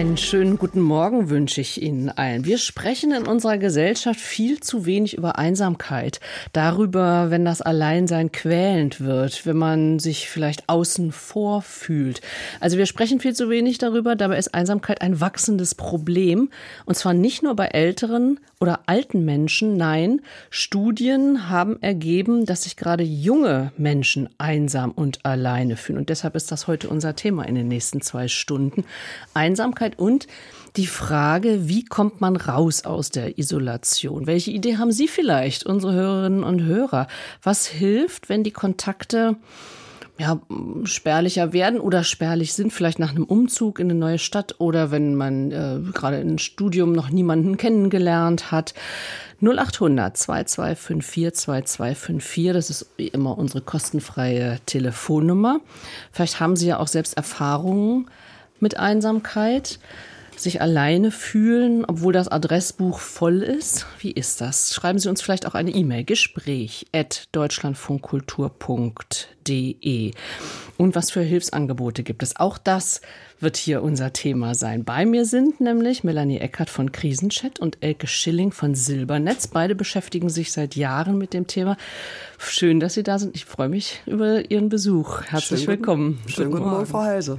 Einen schönen guten Morgen wünsche ich Ihnen allen. Wir sprechen in unserer Gesellschaft viel zu wenig über Einsamkeit, darüber, wenn das Alleinsein quälend wird, wenn man sich vielleicht außen vor fühlt. Also wir sprechen viel zu wenig darüber, dabei ist Einsamkeit ein wachsendes Problem und zwar nicht nur bei älteren oder alten Menschen, nein, Studien haben ergeben, dass sich gerade junge Menschen einsam und alleine fühlen und deshalb ist das heute unser Thema in den nächsten zwei Stunden. Einsamkeit Einsamkeit und die Frage, wie kommt man raus aus der Isolation? Welche Idee haben Sie vielleicht, unsere Hörerinnen und Hörer? Was hilft, wenn die Kontakte ja, spärlicher werden oder spärlich sind, vielleicht nach einem Umzug in eine neue Stadt oder wenn man äh, gerade im Studium noch niemanden kennengelernt hat. 0800 2254 2254, das ist wie immer unsere kostenfreie Telefonnummer. Vielleicht haben Sie ja auch selbst Erfahrungen mit Einsamkeit, sich alleine fühlen, obwohl das Adressbuch voll ist. Wie ist das? Schreiben Sie uns vielleicht auch eine E-Mail. Gespräch at deutschlandfunkkultur.de. Und was für Hilfsangebote gibt es? Auch das wird hier unser Thema sein. Bei mir sind nämlich Melanie Eckert von Krisenchat und Elke Schilling von Silbernetz. Beide beschäftigen sich seit Jahren mit dem Thema. Schön, dass Sie da sind. Ich freue mich über Ihren Besuch. Herzlich schönen willkommen. Guten, schönen guten Morgen, Frau Heise.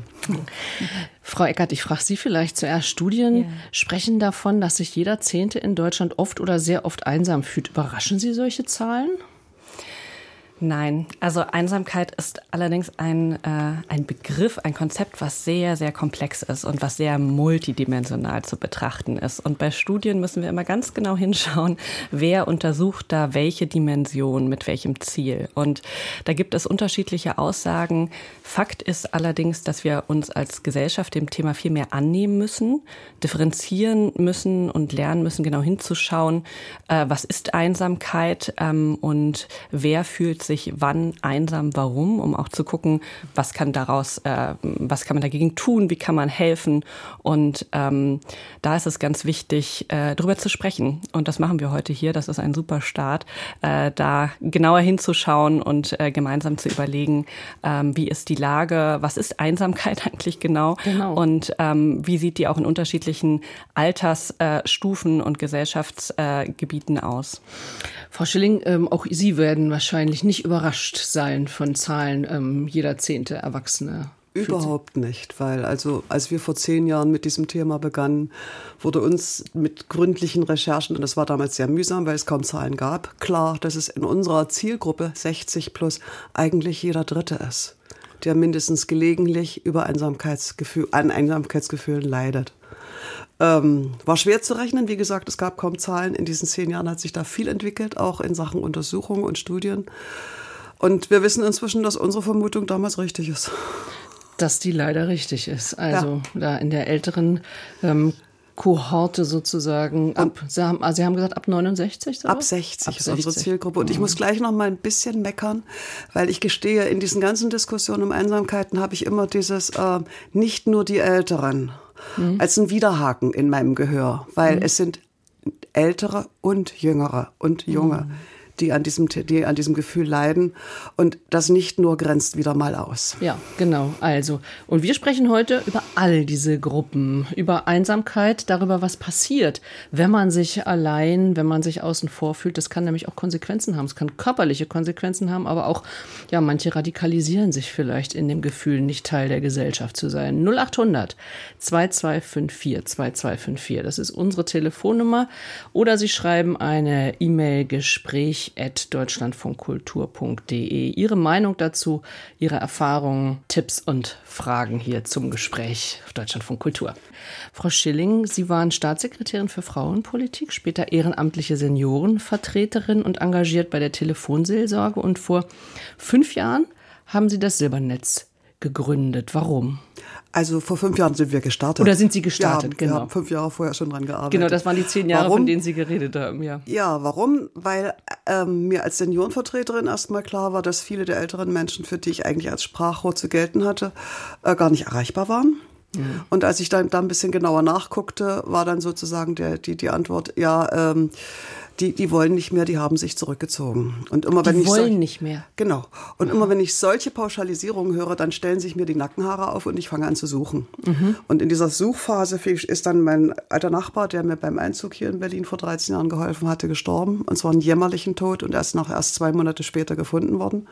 Frau Eckert, ich frage Sie vielleicht zuerst. Studien ja. sprechen davon, dass sich jeder Zehnte in Deutschland oft oder sehr oft einsam fühlt. Überraschen Sie solche Zahlen? Nein, also Einsamkeit ist allerdings ein, äh, ein Begriff, ein Konzept, was sehr, sehr komplex ist und was sehr multidimensional zu betrachten ist. Und bei Studien müssen wir immer ganz genau hinschauen, wer untersucht da welche Dimension mit welchem Ziel. Und da gibt es unterschiedliche Aussagen. Fakt ist allerdings, dass wir uns als Gesellschaft dem Thema viel mehr annehmen müssen, differenzieren müssen und lernen müssen, genau hinzuschauen, äh, was ist Einsamkeit ähm, und wer fühlt sich sich wann einsam, warum, um auch zu gucken, was kann daraus, äh, was kann man dagegen tun, wie kann man helfen. Und ähm, da ist es ganz wichtig, äh, darüber zu sprechen. Und das machen wir heute hier. Das ist ein super Start, äh, da genauer hinzuschauen und äh, gemeinsam zu überlegen, ähm, wie ist die Lage, was ist Einsamkeit eigentlich genau, genau. und ähm, wie sieht die auch in unterschiedlichen Altersstufen und Gesellschaftsgebieten aus. Frau Schilling, ähm, auch Sie werden wahrscheinlich nicht überrascht sein von Zahlen ähm, jeder zehnte Erwachsene. Überhaupt nicht, weil also als wir vor zehn Jahren mit diesem Thema begannen, wurde uns mit gründlichen Recherchen, und das war damals sehr mühsam, weil es kaum Zahlen gab, klar, dass es in unserer Zielgruppe 60 plus eigentlich jeder Dritte ist, der mindestens gelegentlich über Einsamkeitsgefühl, an Einsamkeitsgefühlen leidet. Ähm, war schwer zu rechnen. Wie gesagt, es gab kaum Zahlen. In diesen zehn Jahren hat sich da viel entwickelt, auch in Sachen Untersuchungen und Studien. Und wir wissen inzwischen, dass unsere Vermutung damals richtig ist. Dass die leider richtig ist. Also ja. da in der älteren ähm, Kohorte sozusagen ab, Sie haben, also Sie haben gesagt ab 69? So? Ab 60 ab ist 60. unsere Zielgruppe. Und ich muss gleich noch mal ein bisschen meckern, weil ich gestehe, in diesen ganzen Diskussionen um Einsamkeiten habe ich immer dieses, äh, nicht nur die Älteren mhm. als ein Widerhaken in meinem Gehör, weil mhm. es sind ältere und jüngere und junge. Mhm die an diesem, die an diesem Gefühl leiden. Und das nicht nur grenzt wieder mal aus. Ja, genau. Also, und wir sprechen heute über all diese Gruppen, über Einsamkeit, darüber, was passiert, wenn man sich allein, wenn man sich außen vor fühlt. Das kann nämlich auch Konsequenzen haben. Es kann körperliche Konsequenzen haben, aber auch, ja, manche radikalisieren sich vielleicht in dem Gefühl, nicht Teil der Gesellschaft zu sein. 0800 2254 2254. Das ist unsere Telefonnummer. Oder Sie schreiben eine E-Mail Gespräch deutschlandfunkkultur.de. Ihre Meinung dazu, Ihre Erfahrungen, Tipps und Fragen hier zum Gespräch auf Deutschlandfunk Kultur. Frau Schilling, Sie waren Staatssekretärin für Frauenpolitik, später ehrenamtliche Seniorenvertreterin und engagiert bei der Telefonseelsorge und vor fünf Jahren haben Sie das Silbernetz gegründet. Warum? Also vor fünf Jahren sind wir gestartet. Oder sind Sie gestartet, ja, genau. Wir haben fünf Jahre vorher schon dran gearbeitet. Genau, das waren die zehn Jahre, warum? von denen Sie geredet haben, ja. Ja, warum? Weil ähm, mir als Seniorenvertreterin erstmal klar war, dass viele der älteren Menschen, für die ich eigentlich als Sprachrohr zu gelten hatte, äh, gar nicht erreichbar waren. Mhm. Und als ich dann da ein bisschen genauer nachguckte, war dann sozusagen der, die, die Antwort, ja, ähm, die, die wollen nicht mehr, die haben sich zurückgezogen. Und immer wenn die ich wollen nicht mehr. Genau. Und immer wenn ich solche Pauschalisierungen höre, dann stellen sich mir die Nackenhaare auf und ich fange an zu suchen. Mhm. Und in dieser Suchphase ist dann mein alter Nachbar, der mir beim Einzug hier in Berlin vor 13 Jahren geholfen hatte, gestorben. Und zwar einen jämmerlichen Tod und erst nach erst zwei Monate später gefunden worden.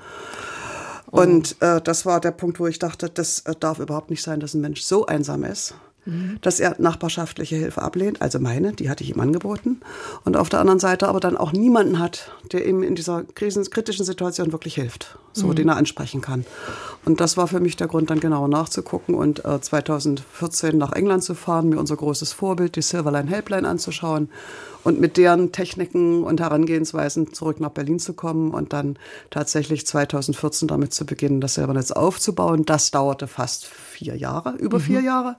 Oh. Und äh, das war der Punkt, wo ich dachte, das äh, darf überhaupt nicht sein, dass ein Mensch so einsam ist dass er nachbarschaftliche Hilfe ablehnt, also meine, die hatte ich ihm angeboten. Und auf der anderen Seite aber dann auch niemanden hat, der ihm in dieser kritischen Situation wirklich hilft, so mhm. den er ansprechen kann. Und das war für mich der Grund, dann genauer nachzugucken und äh, 2014 nach England zu fahren, mir unser großes Vorbild, die Silverline Helpline, anzuschauen und mit deren Techniken und Herangehensweisen zurück nach Berlin zu kommen und dann tatsächlich 2014 damit zu beginnen, das Silbernetz aufzubauen. Das dauerte fast vier Jahre, über mhm. vier Jahre,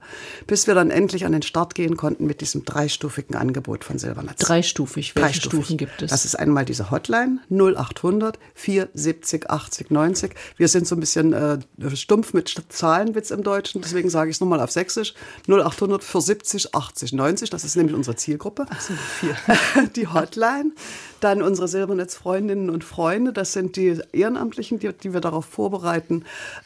bis wir dann endlich an den Start gehen konnten mit diesem dreistufigen Angebot von Silbernetz. Dreistufig, welche Dreistufig. Stufen gibt es? Das ist einmal diese Hotline 0800 470 80 90. Wir sind so ein bisschen äh, stumpf mit Zahlenwitz im Deutschen, deswegen sage ich es nochmal auf Sächsisch. 0800 470 80 90, das ist nämlich unsere Zielgruppe. Ach so, vier. die Hotline. Dann unsere Silbernetz-Freundinnen und Freunde, das sind die Ehrenamtlichen, die, die wir darauf vorbereiten,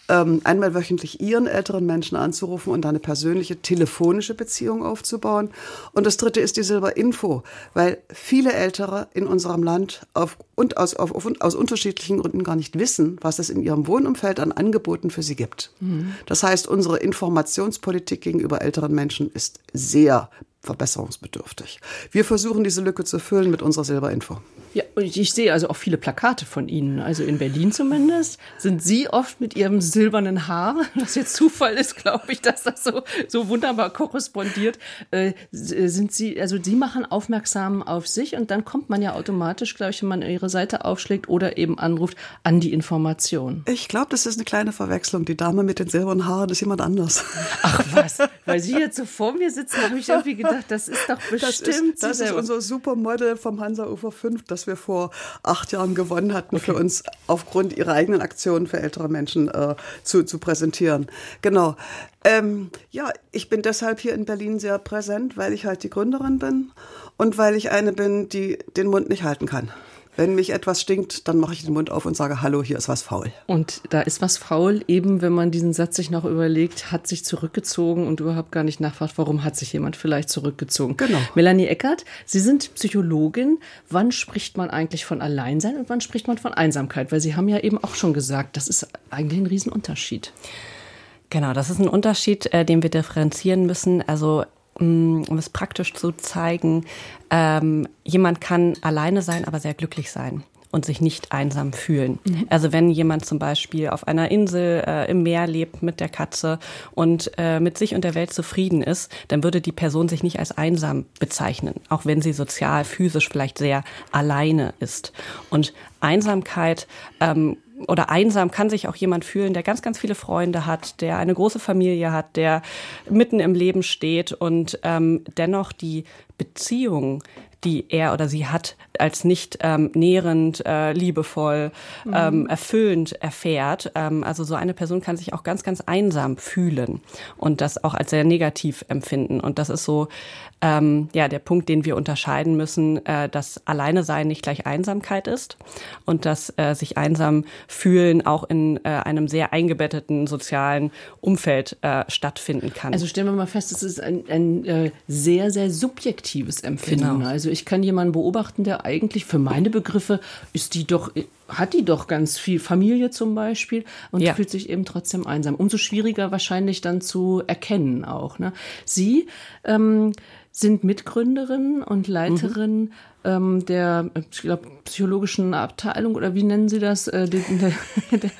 ähm, einmal wöchentlich ihren älteren Menschen anzurufen und eine persönliche telefonische Beziehung aufzubauen. Und das dritte ist die Silberinfo, weil viele Ältere in unserem Land auf, und aus, auf, auf, aus unterschiedlichen Gründen gar nicht wissen, was es in ihrem Wohnumfeld an Angeboten für sie gibt. Mhm. Das heißt, unsere Informationspolitik gegenüber älteren Menschen ist sehr verbesserungsbedürftig. Wir versuchen diese Lücke zu füllen mit unserer Silberinfo. Ja, und ich sehe also auch viele Plakate von Ihnen. Also in Berlin zumindest sind Sie oft mit Ihrem silbernen Haar, was jetzt Zufall ist, glaube ich, dass das so, so wunderbar korrespondiert, äh, sind Sie, also Sie machen aufmerksam auf sich und dann kommt man ja automatisch, glaube ich, wenn man Ihre Seite aufschlägt oder eben anruft, an die Information. Ich glaube, das ist eine kleine Verwechslung. Die Dame mit den silbernen Haaren ist jemand anders. Ach was, weil Sie jetzt so vor mir sitzen, habe ich irgendwie gedacht, das ist doch bestimmt. Das ist, das ist unser Supermodel vom Hansa Ufer 5, das wir vor acht Jahren gewonnen hatten, okay. für uns aufgrund ihrer eigenen Aktionen für ältere Menschen äh, zu, zu präsentieren. Genau. Ähm, ja, ich bin deshalb hier in Berlin sehr präsent, weil ich halt die Gründerin bin und weil ich eine bin, die den Mund nicht halten kann. Wenn mich etwas stinkt, dann mache ich den Mund auf und sage, hallo, hier ist was faul. Und da ist was faul, eben wenn man diesen Satz sich noch überlegt, hat sich zurückgezogen und überhaupt gar nicht nachfragt, warum hat sich jemand vielleicht zurückgezogen. Genau. Melanie Eckert, Sie sind Psychologin. Wann spricht man eigentlich von Alleinsein und wann spricht man von Einsamkeit? Weil Sie haben ja eben auch schon gesagt, das ist eigentlich ein Riesenunterschied. Genau, das ist ein Unterschied, äh, den wir differenzieren müssen. Also um es praktisch zu zeigen, ähm, jemand kann alleine sein, aber sehr glücklich sein und sich nicht einsam fühlen. Mhm. Also wenn jemand zum Beispiel auf einer Insel äh, im Meer lebt mit der Katze und äh, mit sich und der Welt zufrieden ist, dann würde die Person sich nicht als einsam bezeichnen, auch wenn sie sozial, physisch vielleicht sehr alleine ist. Und Einsamkeit ähm, oder einsam kann sich auch jemand fühlen, der ganz, ganz viele Freunde hat, der eine große Familie hat, der mitten im Leben steht. Und ähm, dennoch die Beziehung, die er oder sie hat, als nicht ähm, nährend, äh, liebevoll, mhm. ähm, erfüllend erfährt. Ähm, also so eine Person kann sich auch ganz, ganz einsam fühlen und das auch als sehr negativ empfinden. Und das ist so ähm, ja der Punkt, den wir unterscheiden müssen, äh, dass alleine sein nicht gleich Einsamkeit ist und dass äh, sich einsam fühlen auch in äh, einem sehr eingebetteten sozialen Umfeld äh, stattfinden kann. Also stellen wir mal fest, es ist ein, ein äh, sehr, sehr subjektives Empfinden. Genau. Also ich kann jemanden beobachten, der eigentlich für meine Begriffe ist die doch hat die doch ganz viel Familie zum Beispiel und ja. fühlt sich eben trotzdem einsam. Umso schwieriger wahrscheinlich dann zu erkennen auch. Ne? Sie ähm, sind Mitgründerin und Leiterin mhm. Ähm, der ich glaub, psychologischen Abteilung oder wie nennen Sie das? Äh, der, der, der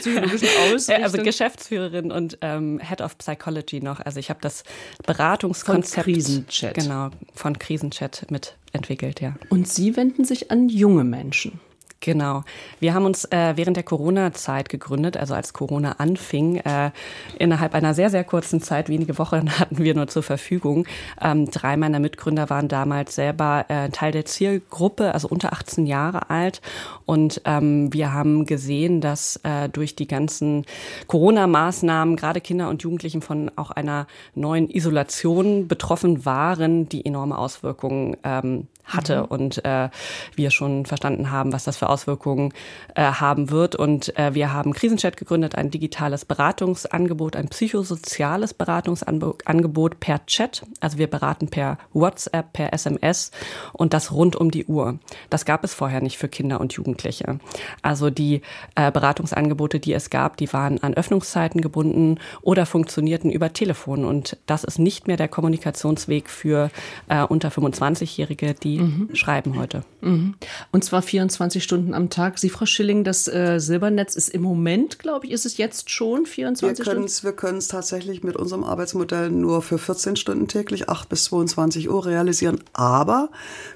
psychologischen Ausrichtung. Also Geschäftsführerin und ähm, Head of Psychology noch. Also ich habe das Beratungskonzept von Krisenchat. Genau, von Krisenchat mitentwickelt, ja. Und Sie wenden sich an junge Menschen. Genau. Wir haben uns äh, während der Corona-Zeit gegründet, also als Corona anfing. Äh, innerhalb einer sehr, sehr kurzen Zeit, wenige Wochen hatten wir nur zur Verfügung. Ähm, drei meiner Mitgründer waren damals selber äh, Teil der Zielgruppe, also unter 18 Jahre alt. Und ähm, wir haben gesehen, dass äh, durch die ganzen Corona-Maßnahmen gerade Kinder und Jugendlichen von auch einer neuen Isolation betroffen waren, die enorme Auswirkungen ähm, hatte mhm. und äh, wir schon verstanden haben, was das für Auswirkungen äh, haben wird. Und äh, wir haben Krisenchat gegründet, ein digitales Beratungsangebot, ein psychosoziales Beratungsangebot per Chat. Also wir beraten per WhatsApp, per SMS und das rund um die Uhr. Das gab es vorher nicht für Kinder und Jugendliche. Also die äh, Beratungsangebote, die es gab, die waren an Öffnungszeiten gebunden oder funktionierten über Telefon. Und das ist nicht mehr der Kommunikationsweg für äh, unter 25-Jährige, die mhm. schreiben heute. Mhm. Und zwar 24 Stunden am Tag. Sie, Frau Schilling, das äh, Silbernetz ist im Moment, glaube ich, ist es jetzt schon 24 wir Stunden? Wir können es tatsächlich mit unserem Arbeitsmodell nur für 14 Stunden täglich, 8 bis 22 Uhr realisieren. Aber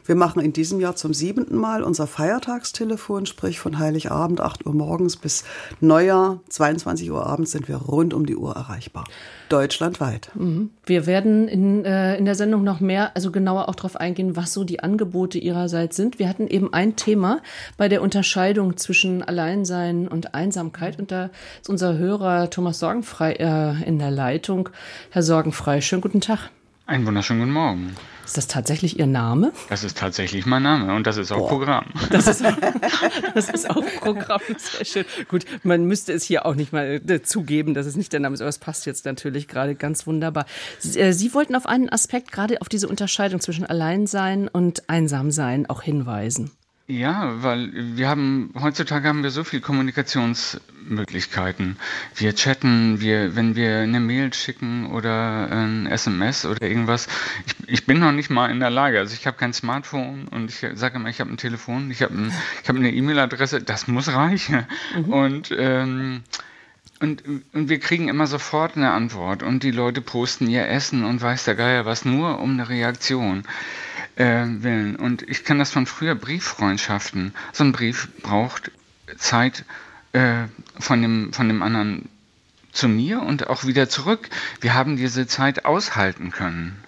wir machen in diesem Jahr zum siebten Mal unser Feiertagstelefon, sprich von Heiligabend 8 Uhr morgens bis Neujahr 22 Uhr abends sind wir rund um die Uhr erreichbar. Deutschlandweit. Mhm. Wir werden in, äh, in der Sendung noch mehr, also genauer auch darauf eingehen, was so die Angebote Ihrerseits sind. Wir hatten eben ein Thema bei der Unterscheidung zwischen Alleinsein und Einsamkeit. Und da ist unser Hörer Thomas Sorgenfrei äh, in der Leitung. Herr Sorgenfrei, schönen guten Tag. Einen wunderschönen guten Morgen. Ist das tatsächlich Ihr Name? Das ist tatsächlich mein Name und das ist auch Boah. Programm. Das ist, das ist auch Programm, sehr schön. Gut, man müsste es hier auch nicht mal äh, zugeben, dass es nicht der Name ist, aber es passt jetzt natürlich gerade ganz wunderbar. Äh, Sie wollten auf einen Aspekt, gerade auf diese Unterscheidung zwischen Alleinsein und Einsamsein auch hinweisen. Ja, weil wir haben, heutzutage haben wir so viele Kommunikationsmöglichkeiten. Wir chatten, wir, wenn wir eine Mail schicken oder ein SMS oder irgendwas. Ich, ich bin noch nicht mal in der Lage. Also ich habe kein Smartphone und ich sage immer, ich habe ein Telefon, ich habe ein, ich hab eine E-Mail-Adresse, das muss reichen. Mhm. Und, ähm, und, und wir kriegen immer sofort eine Antwort und die Leute posten ihr Essen und weiß der Geier was, nur um eine Reaktion äh, willen. Und ich kenne das von früher Brieffreundschaften. So ein Brief braucht Zeit äh, von, dem, von dem anderen zu mir und auch wieder zurück. Wir haben diese Zeit aushalten können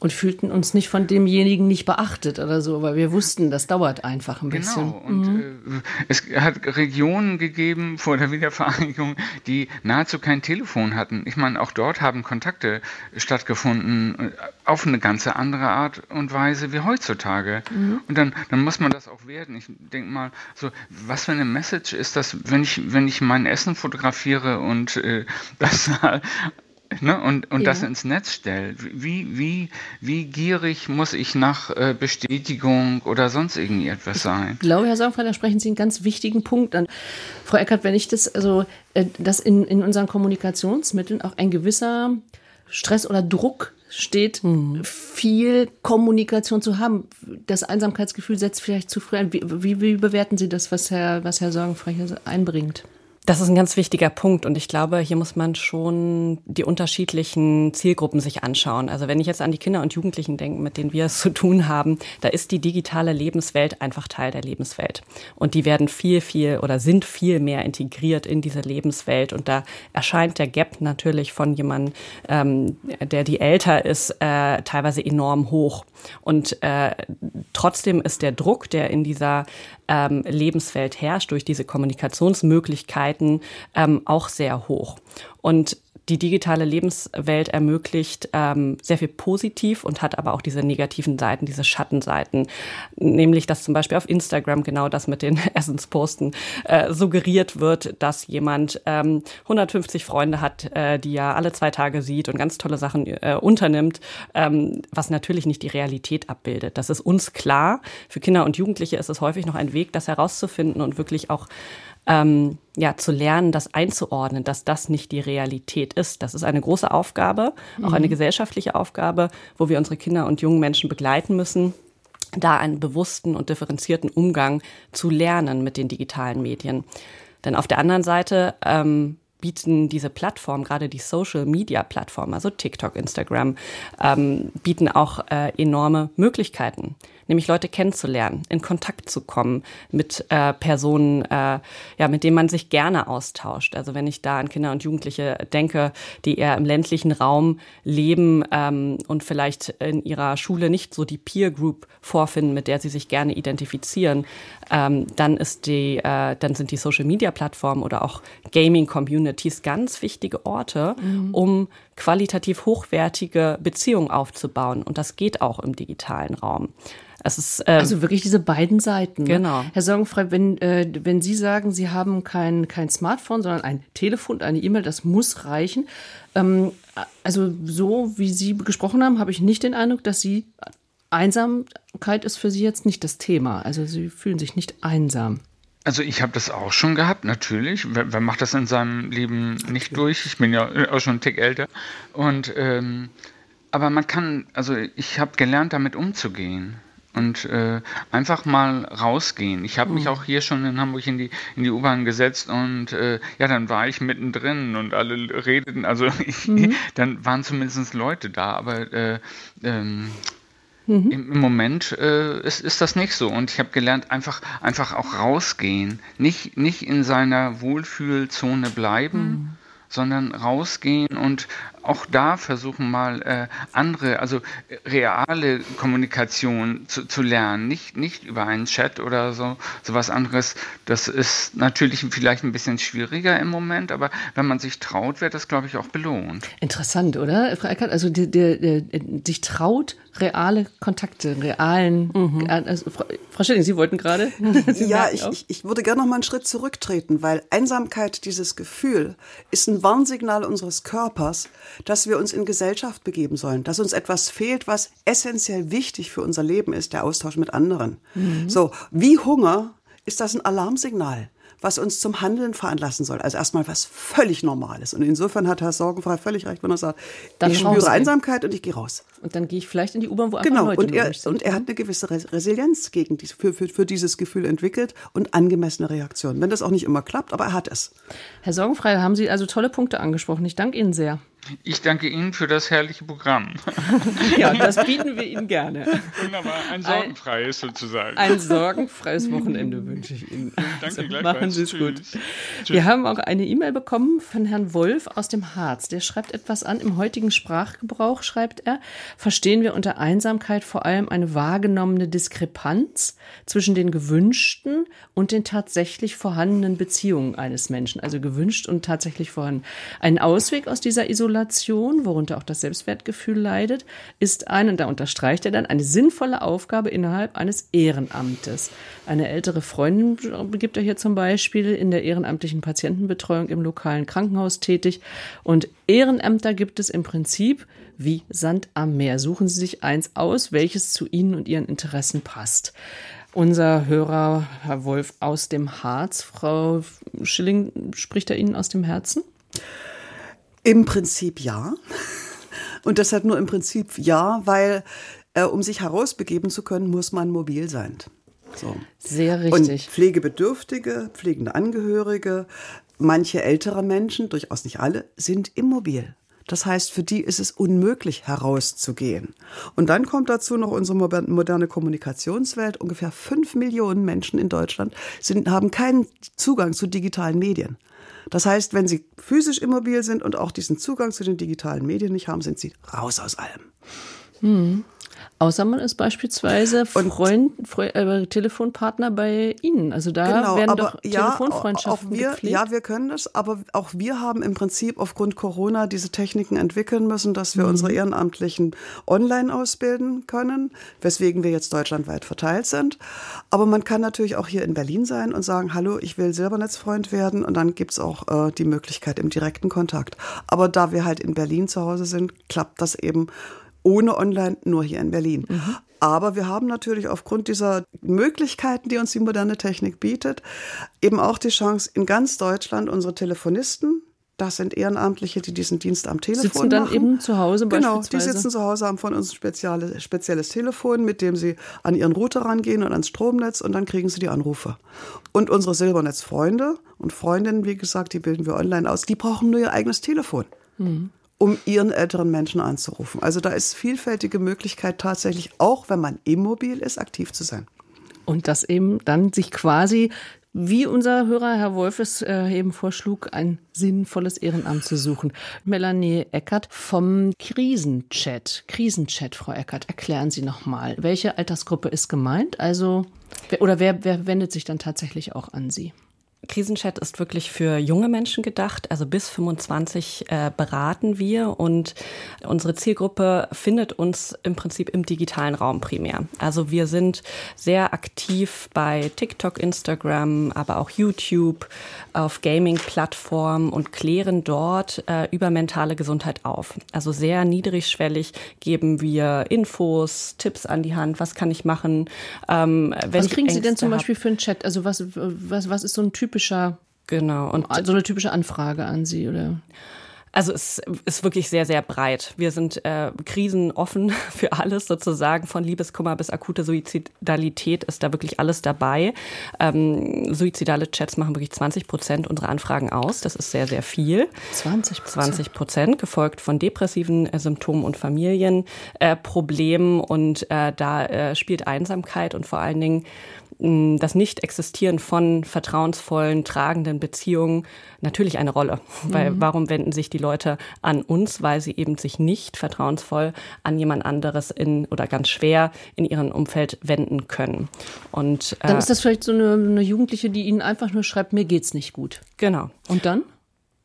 und fühlten uns nicht von demjenigen nicht beachtet oder so, weil wir wussten, das dauert einfach ein bisschen. Genau. Und mhm. äh, es hat Regionen gegeben vor der Wiedervereinigung, die nahezu kein Telefon hatten. Ich meine, auch dort haben Kontakte stattgefunden äh, auf eine ganz andere Art und Weise wie heutzutage. Mhm. Und dann, dann muss man das auch werden. Ich denke mal, so was für eine Message ist das, wenn ich wenn ich mein Essen fotografiere und äh, das Ne? Und, und ja. das ins Netz stellt. Wie, wie, wie gierig muss ich nach äh, Bestätigung oder sonst irgendwie etwas sein? Ich glaube, Herr Sorgenfrei, da sprechen Sie einen ganz wichtigen Punkt an. Frau Eckert, wenn ich das, also, äh, dass in, in unseren Kommunikationsmitteln auch ein gewisser Stress oder Druck steht, mhm. viel Kommunikation zu haben. Das Einsamkeitsgefühl setzt vielleicht zu früh ein. Wie, wie, wie bewerten Sie das, was Herr, was Herr Sorgenfrei einbringt? Das ist ein ganz wichtiger Punkt und ich glaube, hier muss man schon die unterschiedlichen Zielgruppen sich anschauen. Also wenn ich jetzt an die Kinder und Jugendlichen denke, mit denen wir es zu tun haben, da ist die digitale Lebenswelt einfach Teil der Lebenswelt. Und die werden viel, viel oder sind viel mehr integriert in diese Lebenswelt. Und da erscheint der Gap natürlich von jemandem, ähm, der die älter ist, äh, teilweise enorm hoch. Und äh, trotzdem ist der Druck, der in dieser ähm, Lebenswelt herrscht, durch diese Kommunikationsmöglichkeiten ähm, auch sehr hoch. Und die digitale Lebenswelt ermöglicht ähm, sehr viel positiv und hat aber auch diese negativen Seiten, diese Schattenseiten. Nämlich, dass zum Beispiel auf Instagram genau das mit den Essensposten äh, suggeriert wird, dass jemand ähm, 150 Freunde hat, äh, die er alle zwei Tage sieht und ganz tolle Sachen äh, unternimmt, ähm, was natürlich nicht die Realität abbildet. Das ist uns klar. Für Kinder und Jugendliche ist es häufig noch ein Weg, das herauszufinden und wirklich auch ähm, ja, zu lernen, das einzuordnen, dass das nicht die Realität ist. Das ist eine große Aufgabe, auch eine mhm. gesellschaftliche Aufgabe, wo wir unsere Kinder und jungen Menschen begleiten müssen, da einen bewussten und differenzierten Umgang zu lernen mit den digitalen Medien. Denn auf der anderen Seite ähm, bieten diese Plattformen, gerade die Social-Media-Plattformen, also TikTok, Instagram, ähm, bieten auch äh, enorme Möglichkeiten nämlich Leute kennenzulernen, in Kontakt zu kommen mit äh, Personen, äh, ja, mit denen man sich gerne austauscht. Also wenn ich da an Kinder und Jugendliche denke, die eher im ländlichen Raum leben ähm, und vielleicht in ihrer Schule nicht so die Peer Group vorfinden, mit der sie sich gerne identifizieren, ähm, dann ist die, äh, dann sind die Social Media Plattformen oder auch Gaming Communities ganz wichtige Orte, mhm. um qualitativ hochwertige Beziehungen aufzubauen. Und das geht auch im digitalen Raum. Es ist, äh, also wirklich diese beiden Seiten. Ne? Genau. Herr Sorgenfrei, wenn, äh, wenn Sie sagen, Sie haben kein, kein Smartphone, sondern ein Telefon eine E-Mail, das muss reichen. Ähm, also so wie Sie gesprochen haben, habe ich nicht den Eindruck, dass Sie Einsamkeit ist für Sie jetzt nicht das Thema. Also Sie fühlen sich nicht einsam. Also ich habe das auch schon gehabt, natürlich. Wer, wer, macht das in seinem Leben nicht durch? Ich bin ja auch schon einen Tick älter. Und ähm, aber man kann, also ich habe gelernt, damit umzugehen und äh, einfach mal rausgehen. Ich habe mich mhm. auch hier schon in Hamburg in die in die U-Bahn gesetzt und äh, ja, dann war ich mittendrin und alle redeten, also mhm. dann waren zumindest Leute da, aber äh, ähm, Mhm. Im, Moment äh, ist, ist das nicht so. Und ich habe gelernt, einfach, einfach auch rausgehen. Nicht, nicht in seiner Wohlfühlzone bleiben, mhm. sondern rausgehen und auch da versuchen mal äh, andere, also äh, reale Kommunikation zu, zu lernen, nicht, nicht über einen Chat oder so, sowas anderes. Das ist natürlich vielleicht ein bisschen schwieriger im Moment, aber wenn man sich traut, wird das, glaube ich, auch belohnt. Interessant, oder, Frau Eckert? Also der, der, der, sich traut, reale Kontakte, realen. Mhm. Äh, also, Frau, Frau Schilling, Sie wollten gerade. ja, ich, ich, ich würde gerne noch mal einen Schritt zurücktreten, weil Einsamkeit, dieses Gefühl, ist ein Warnsignal unseres Körpers, dass wir uns in Gesellschaft begeben sollen, dass uns etwas fehlt, was essentiell wichtig für unser Leben ist, der Austausch mit anderen. Mhm. So, wie Hunger ist das ein Alarmsignal was uns zum Handeln veranlassen soll. Also erstmal was völlig Normales. Und insofern hat Herr Sorgenfrei völlig recht, wenn er sagt, dann ich spüre. Einsamkeit und ich gehe raus. Und dann gehe ich vielleicht in die U-Bahn, wo genau. Leute und er, und er hat eine gewisse Resilienz gegen dies, für, für, für dieses Gefühl entwickelt und angemessene Reaktionen. Wenn das auch nicht immer klappt, aber er hat es. Herr Sorgenfrei, haben Sie also tolle Punkte angesprochen. Ich danke Ihnen sehr. Ich danke Ihnen für das herrliche Programm. ja, das bieten wir Ihnen gerne. Wunderbar, ein sorgenfreies sozusagen. Ein sorgenfreies Wochenende wünsche ich Ihnen. Danke also, Machen Sie es gut. Wir haben auch eine E-Mail bekommen von Herrn Wolf aus dem Harz. Der schreibt etwas an. Im heutigen Sprachgebrauch schreibt er, verstehen wir unter Einsamkeit vor allem eine wahrgenommene Diskrepanz zwischen den gewünschten und den tatsächlich vorhandenen Beziehungen eines Menschen. Also gewünscht und tatsächlich vorhanden. Ein Ausweg aus dieser Isolation Isolation, worunter auch das Selbstwertgefühl leidet, ist eine, und da unterstreicht er dann, eine sinnvolle Aufgabe innerhalb eines Ehrenamtes. Eine ältere Freundin begibt er hier zum Beispiel in der ehrenamtlichen Patientenbetreuung im lokalen Krankenhaus tätig. Und Ehrenämter gibt es im Prinzip wie Sand am Meer. Suchen Sie sich eins aus, welches zu Ihnen und Ihren Interessen passt. Unser Hörer, Herr Wolf aus dem Harz, Frau Schilling, spricht er Ihnen aus dem Herzen? Im Prinzip ja. Und deshalb nur im Prinzip ja, weil äh, um sich herausbegeben zu können, muss man mobil sein. So. Sehr richtig. Und Pflegebedürftige, pflegende Angehörige, manche ältere Menschen, durchaus nicht alle, sind immobil. Das heißt, für die ist es unmöglich herauszugehen. Und dann kommt dazu noch unsere moderne Kommunikationswelt. Ungefähr fünf Millionen Menschen in Deutschland sind, haben keinen Zugang zu digitalen Medien. Das heißt, wenn Sie physisch immobil sind und auch diesen Zugang zu den digitalen Medien nicht haben, sind Sie raus aus allem. Hm. Außer man ist beispielsweise Freund, Freund äh, Telefonpartner bei Ihnen. Also da genau, werden doch ja, Telefonfreundschaften auch wir, gepflegt. Ja, wir können das, aber auch wir haben im Prinzip aufgrund Corona diese Techniken entwickeln müssen, dass wir mhm. unsere Ehrenamtlichen online ausbilden können, weswegen wir jetzt deutschlandweit verteilt sind. Aber man kann natürlich auch hier in Berlin sein und sagen, hallo, ich will Silbernetzfreund werden und dann gibt's auch äh, die Möglichkeit im direkten Kontakt. Aber da wir halt in Berlin zu Hause sind, klappt das eben ohne Online nur hier in Berlin. Mhm. Aber wir haben natürlich aufgrund dieser Möglichkeiten, die uns die moderne Technik bietet, eben auch die Chance, in ganz Deutschland unsere Telefonisten, das sind Ehrenamtliche, die diesen Dienst am Telefon sitzen dann machen. eben zu Hause Genau, die sitzen zu Hause, haben von uns ein spezielle, spezielles Telefon, mit dem sie an ihren Router rangehen und ans Stromnetz und dann kriegen sie die Anrufe. Und unsere Silbernetzfreunde und Freundinnen, wie gesagt, die bilden wir online aus, die brauchen nur ihr eigenes Telefon. Mhm. Um ihren älteren Menschen anzurufen. Also da ist vielfältige Möglichkeit tatsächlich, auch wenn man immobil ist, aktiv zu sein. Und das eben dann sich quasi wie unser Hörer Herr Wolf es äh, eben vorschlug, ein sinnvolles Ehrenamt zu suchen. Melanie Eckert vom Krisenchat. Krisenchat, Frau Eckert, erklären Sie nochmal, welche Altersgruppe ist gemeint? Also, oder wer, wer wendet sich dann tatsächlich auch an Sie? Krisenchat ist wirklich für junge Menschen gedacht. Also bis 25 äh, beraten wir und unsere Zielgruppe findet uns im Prinzip im digitalen Raum primär. Also wir sind sehr aktiv bei TikTok, Instagram, aber auch YouTube, auf Gaming-Plattformen und klären dort äh, über mentale Gesundheit auf. Also sehr niedrigschwellig geben wir Infos, Tipps an die Hand. Was kann ich machen? Ähm, was kriegen Sie denn zum Beispiel für einen Chat? Also was, was, was ist so ein Typ typischer, genau, und so eine typische Anfrage an Sie, oder? Also es ist wirklich sehr, sehr breit. Wir sind äh, krisenoffen für alles sozusagen, von Liebeskummer bis akute Suizidalität ist da wirklich alles dabei. Ähm, suizidale Chats machen wirklich 20 Prozent unserer Anfragen aus. Das ist sehr, sehr viel. 20 Prozent. 20 Prozent, gefolgt von depressiven äh, Symptomen und Familienproblemen. Äh, und äh, da äh, spielt Einsamkeit und vor allen Dingen das Nicht-Existieren von vertrauensvollen, tragenden Beziehungen natürlich eine Rolle. Mhm. Weil warum wenden sich die Leute an uns? Weil sie eben sich nicht vertrauensvoll an jemand anderes in oder ganz schwer in ihrem Umfeld wenden können. Und äh, dann ist das vielleicht so eine, eine Jugendliche, die ihnen einfach nur schreibt, mir geht's nicht gut. Genau. Und dann?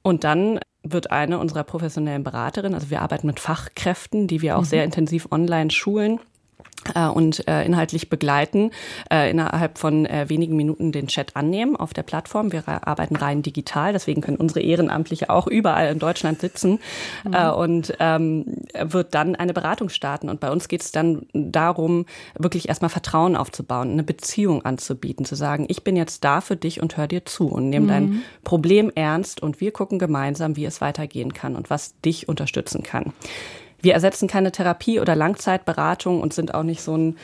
Und dann wird eine unserer professionellen Beraterinnen, also wir arbeiten mit Fachkräften, die wir auch mhm. sehr intensiv online schulen, und äh, inhaltlich begleiten, äh, innerhalb von äh, wenigen Minuten den Chat annehmen auf der Plattform. Wir arbeiten rein digital, deswegen können unsere Ehrenamtliche auch überall in Deutschland sitzen mhm. äh, und ähm, wird dann eine Beratung starten. Und bei uns geht es dann darum, wirklich erstmal Vertrauen aufzubauen, eine Beziehung anzubieten, zu sagen, ich bin jetzt da für dich und hör dir zu und nehme mhm. dein Problem ernst und wir gucken gemeinsam, wie es weitergehen kann und was dich unterstützen kann. Wir ersetzen keine Therapie oder Langzeitberatung und sind auch nicht so ein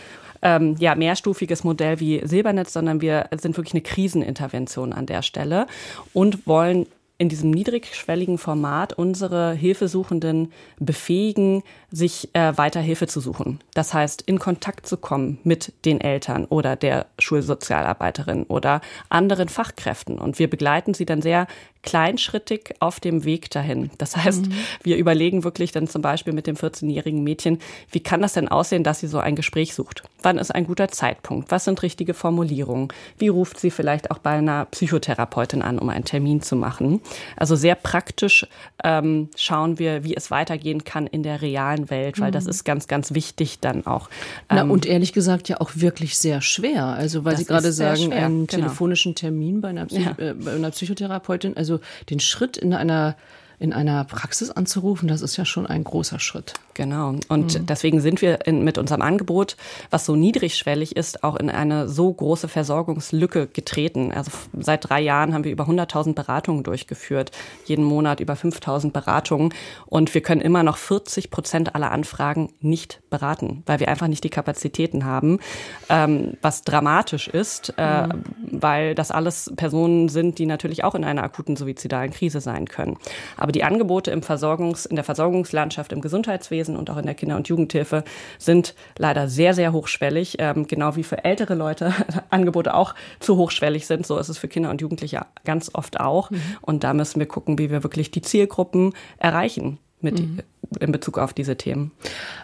ähm, ja, mehrstufiges Modell wie Silbernetz, sondern wir sind wirklich eine Krisenintervention an der Stelle und wollen in diesem niedrigschwelligen Format unsere Hilfesuchenden befähigen, sich äh, weiter Hilfe zu suchen. Das heißt, in Kontakt zu kommen mit den Eltern oder der Schulsozialarbeiterin oder anderen Fachkräften. Und wir begleiten sie dann sehr kleinschrittig auf dem Weg dahin. Das heißt, mhm. wir überlegen wirklich dann zum Beispiel mit dem 14-jährigen Mädchen, wie kann das denn aussehen, dass sie so ein Gespräch sucht? Wann ist ein guter Zeitpunkt? Was sind richtige Formulierungen? Wie ruft sie vielleicht auch bei einer Psychotherapeutin an, um einen Termin zu machen? Also sehr praktisch ähm, schauen wir, wie es weitergehen kann in der realen Welt, weil mhm. das ist ganz, ganz wichtig dann auch. Ähm, Na, und ehrlich gesagt ja auch wirklich sehr schwer. Also weil Sie gerade sagen, schwer, einen genau. telefonischen Termin bei einer, Psych ja. äh, bei einer Psychotherapeutin, also den Schritt in einer in einer Praxis anzurufen, das ist ja schon ein großer Schritt. Genau. Und mhm. deswegen sind wir in, mit unserem Angebot, was so niedrigschwellig ist, auch in eine so große Versorgungslücke getreten. Also seit drei Jahren haben wir über 100.000 Beratungen durchgeführt, jeden Monat über 5.000 Beratungen. Und wir können immer noch 40 Prozent aller Anfragen nicht beraten, weil wir einfach nicht die Kapazitäten haben, ähm, was dramatisch ist, äh, mhm. weil das alles Personen sind, die natürlich auch in einer akuten suizidalen Krise sein können. Aber die Angebote im Versorgungs-, in der Versorgungslandschaft, im Gesundheitswesen, Wesen und auch in der Kinder- und Jugendhilfe sind leider sehr, sehr hochschwellig. Ähm, genau wie für ältere Leute Angebote auch zu hochschwellig sind, so ist es für Kinder und Jugendliche ganz oft auch. Mhm. Und da müssen wir gucken, wie wir wirklich die Zielgruppen erreichen mit mhm. in Bezug auf diese Themen.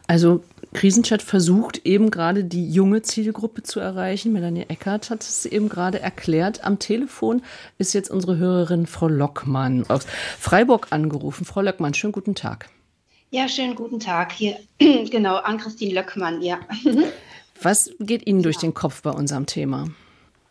Also Krisenchat versucht eben gerade die junge Zielgruppe zu erreichen. Melanie Eckert hat es eben gerade erklärt. Am Telefon ist jetzt unsere Hörerin Frau Lockmann aus Freiburg angerufen. Frau Lockmann, schönen guten Tag. Ja, schönen guten Tag. Hier, genau, Ann-Christine Löckmann, ja. Was geht Ihnen durch den Kopf bei unserem Thema?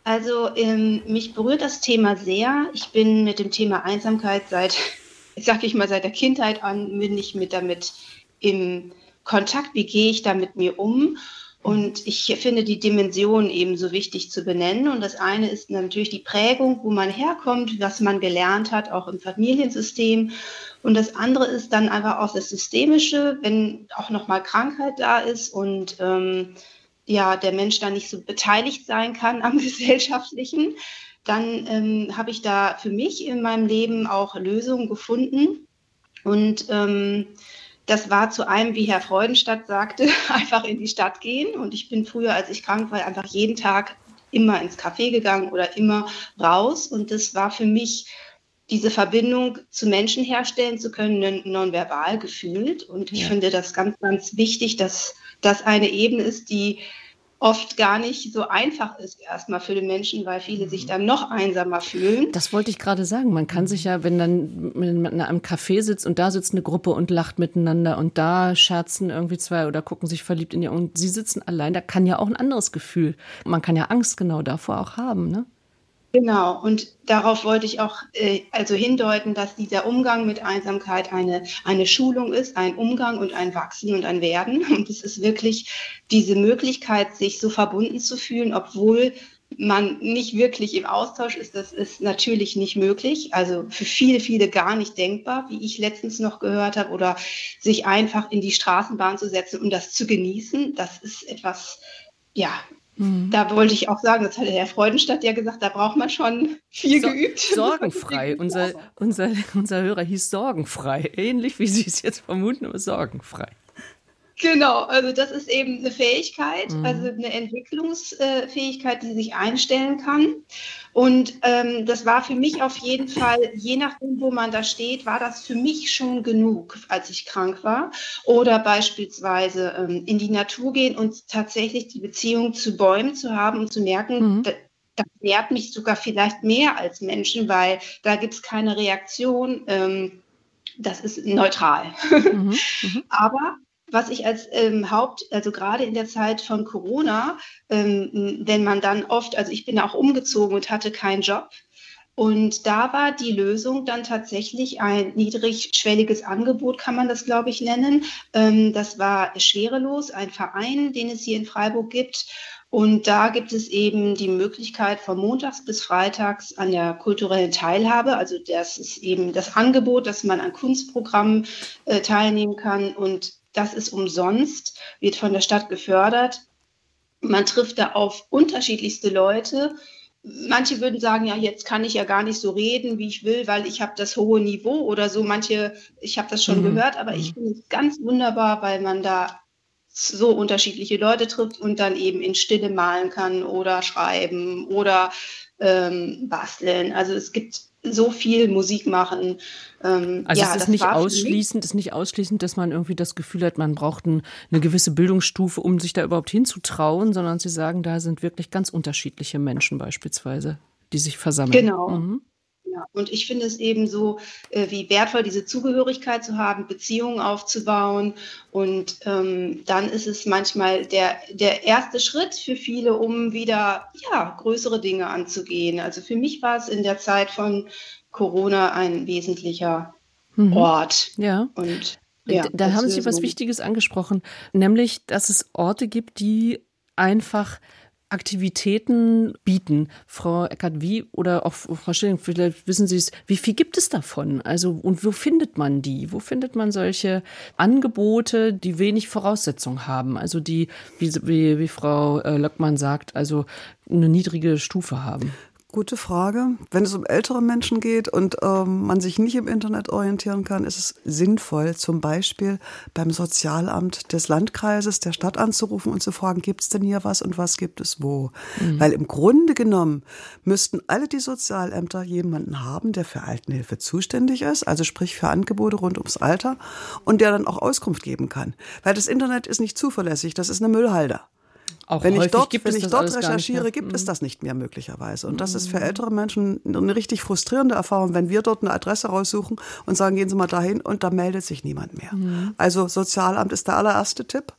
Also, ähm, mich berührt das Thema sehr. Ich bin mit dem Thema Einsamkeit seit, sag ich mal, seit der Kindheit an, bin ich mit damit im Kontakt. Wie gehe ich da mit mir um? Und ich finde die Dimension eben so wichtig zu benennen. Und das eine ist natürlich die Prägung, wo man herkommt, was man gelernt hat, auch im Familiensystem. Und das andere ist dann einfach auch das Systemische, wenn auch nochmal Krankheit da ist und ähm, ja, der Mensch da nicht so beteiligt sein kann am Gesellschaftlichen, dann ähm, habe ich da für mich in meinem Leben auch Lösungen gefunden. Und ähm, das war zu einem, wie Herr Freudenstadt sagte, einfach in die Stadt gehen. Und ich bin früher, als ich krank war, einfach jeden Tag immer ins Café gegangen oder immer raus. Und das war für mich diese Verbindung zu Menschen herstellen zu können, nonverbal gefühlt. Und ich ja. finde das ganz, ganz wichtig, dass das eine Ebene ist, die oft gar nicht so einfach ist erstmal für den Menschen, weil viele sich mhm. dann noch einsamer fühlen. Das wollte ich gerade sagen. Man kann sich ja, wenn dann man in einem Café sitzt und da sitzt eine Gruppe und lacht miteinander und da scherzen irgendwie zwei oder gucken sich verliebt in ihr und sie sitzen allein, da kann ja auch ein anderes Gefühl. Man kann ja Angst genau davor auch haben, ne? Genau, und darauf wollte ich auch äh, also hindeuten, dass dieser Umgang mit Einsamkeit eine, eine Schulung ist, ein Umgang und ein Wachsen und ein Werden. Und es ist wirklich diese Möglichkeit, sich so verbunden zu fühlen, obwohl man nicht wirklich im Austausch ist, das ist natürlich nicht möglich. Also für viele, viele gar nicht denkbar, wie ich letztens noch gehört habe, oder sich einfach in die Straßenbahn zu setzen und das zu genießen, das ist etwas, ja, Mhm. Da wollte ich auch sagen, das hatte Herr Freudenstadt ja gesagt, da braucht man schon viel so, geübt. Sorgenfrei. unser, unser, unser Hörer hieß sorgenfrei. Ähnlich wie Sie es jetzt vermuten, aber sorgenfrei. Genau, also das ist eben eine Fähigkeit, mhm. also eine Entwicklungsfähigkeit, die sich einstellen kann. Und ähm, das war für mich auf jeden Fall, je nachdem, wo man da steht, war das für mich schon genug, als ich krank war. Oder beispielsweise ähm, in die Natur gehen und tatsächlich die Beziehung zu Bäumen zu haben und zu merken, mhm. da, das nährt mich sogar vielleicht mehr als Menschen, weil da gibt es keine Reaktion. Ähm, das ist neutral. Mhm, mhm. Aber was ich als ähm, Haupt, also gerade in der Zeit von Corona, ähm, wenn man dann oft, also ich bin auch umgezogen und hatte keinen Job. Und da war die Lösung dann tatsächlich ein niedrigschwelliges Angebot, kann man das, glaube ich, nennen. Ähm, das war schwerelos, ein Verein, den es hier in Freiburg gibt. Und da gibt es eben die Möglichkeit von montags bis freitags an der kulturellen Teilhabe. Also das ist eben das Angebot, dass man an Kunstprogrammen äh, teilnehmen kann. Und das ist umsonst, wird von der Stadt gefördert. Man trifft da auf unterschiedlichste Leute. Manche würden sagen, ja, jetzt kann ich ja gar nicht so reden, wie ich will, weil ich habe das hohe Niveau oder so. Manche, ich habe das schon mhm. gehört, aber ich mhm. finde es ganz wunderbar, weil man da so unterschiedliche Leute trifft und dann eben in Stille malen kann oder schreiben oder ähm, basteln. Also es gibt so viel Musik machen. Ähm, also ja, es ist nicht ausschließend, ist nicht ausschließend, dass man irgendwie das Gefühl hat, man braucht ein, eine gewisse Bildungsstufe, um sich da überhaupt hinzutrauen, sondern Sie sagen, da sind wirklich ganz unterschiedliche Menschen beispielsweise, die sich versammeln. Genau. Mhm. Ja, und ich finde es eben so, äh, wie wertvoll diese Zugehörigkeit zu haben, Beziehungen aufzubauen. Und ähm, dann ist es manchmal der, der erste Schritt für viele, um wieder ja, größere Dinge anzugehen. Also für mich war es in der Zeit von Corona ein wesentlicher mhm. Ort. Ja. Und ja, da haben Sie was Wichtiges angesprochen, nämlich, dass es Orte gibt, die einfach Aktivitäten bieten. Frau Eckert, wie oder auch Frau Schilling, vielleicht wissen Sie es, wie viel gibt es davon? Also und wo findet man die? Wo findet man solche Angebote, die wenig Voraussetzungen haben? Also die, wie, wie, wie Frau äh, Löckmann sagt, also eine niedrige Stufe haben. Gute Frage. Wenn es um ältere Menschen geht und ähm, man sich nicht im Internet orientieren kann, ist es sinnvoll, zum Beispiel beim Sozialamt des Landkreises, der Stadt anzurufen und zu fragen, gibt es denn hier was und was gibt es wo? Mhm. Weil im Grunde genommen müssten alle die Sozialämter jemanden haben, der für Altenhilfe zuständig ist, also sprich für Angebote rund ums Alter und der dann auch Auskunft geben kann. Weil das Internet ist nicht zuverlässig, das ist eine Müllhalde. Auch wenn ich dort, wenn ich dort recherchiere, gibt es mhm. das nicht mehr möglicherweise. Und das ist für mhm. ältere Menschen eine richtig frustrierende Erfahrung, wenn wir dort eine Adresse raussuchen und sagen, gehen Sie mal dahin und da meldet sich niemand mehr. Mhm. Also Sozialamt ist der allererste Tipp.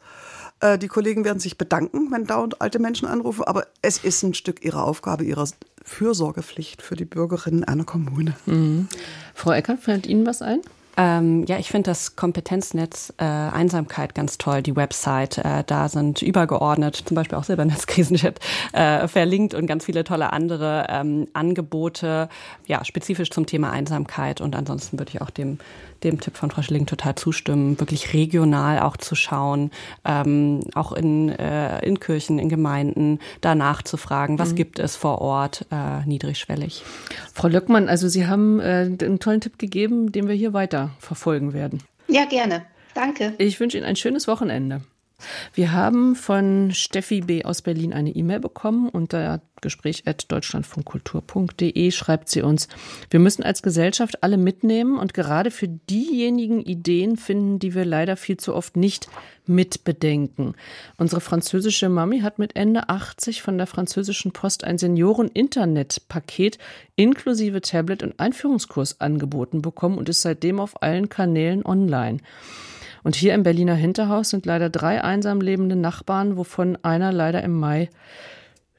Äh, die Kollegen werden sich bedanken, wenn dauernd alte Menschen anrufen, aber es ist ein Stück ihrer Aufgabe, ihrer Fürsorgepflicht für die Bürgerinnen einer Kommune. Mhm. Frau Eckert, fällt Ihnen was ein? Ähm, ja, ich finde das Kompetenznetz äh, Einsamkeit ganz toll, die Website. Äh, da sind übergeordnet, zum Beispiel auch Silbernetz Krisenchat, äh, verlinkt und ganz viele tolle andere ähm, Angebote, ja, spezifisch zum Thema Einsamkeit. Und ansonsten würde ich auch dem dem Tipp von Frau Schilling total zustimmen, wirklich regional auch zu schauen, ähm, auch in, äh, in Kirchen, in Gemeinden, danach zu fragen, was mhm. gibt es vor Ort äh, niedrigschwellig. Frau Löckmann, also Sie haben äh, einen tollen Tipp gegeben, den wir hier weiter weiter verfolgen werden. Ja, gerne. Danke. Ich wünsche Ihnen ein schönes Wochenende. Wir haben von Steffi B. aus Berlin eine E-Mail bekommen. Unter gespräch.deutschlandfunkkultur.de schreibt sie uns, wir müssen als Gesellschaft alle mitnehmen und gerade für diejenigen Ideen finden, die wir leider viel zu oft nicht mitbedenken. Unsere französische Mami hat mit Ende 80 von der französischen Post ein Senioren-Internet-Paket inklusive Tablet und Einführungskurs angeboten bekommen und ist seitdem auf allen Kanälen online. Und hier im Berliner Hinterhaus sind leider drei einsam lebende Nachbarn, wovon einer leider im Mai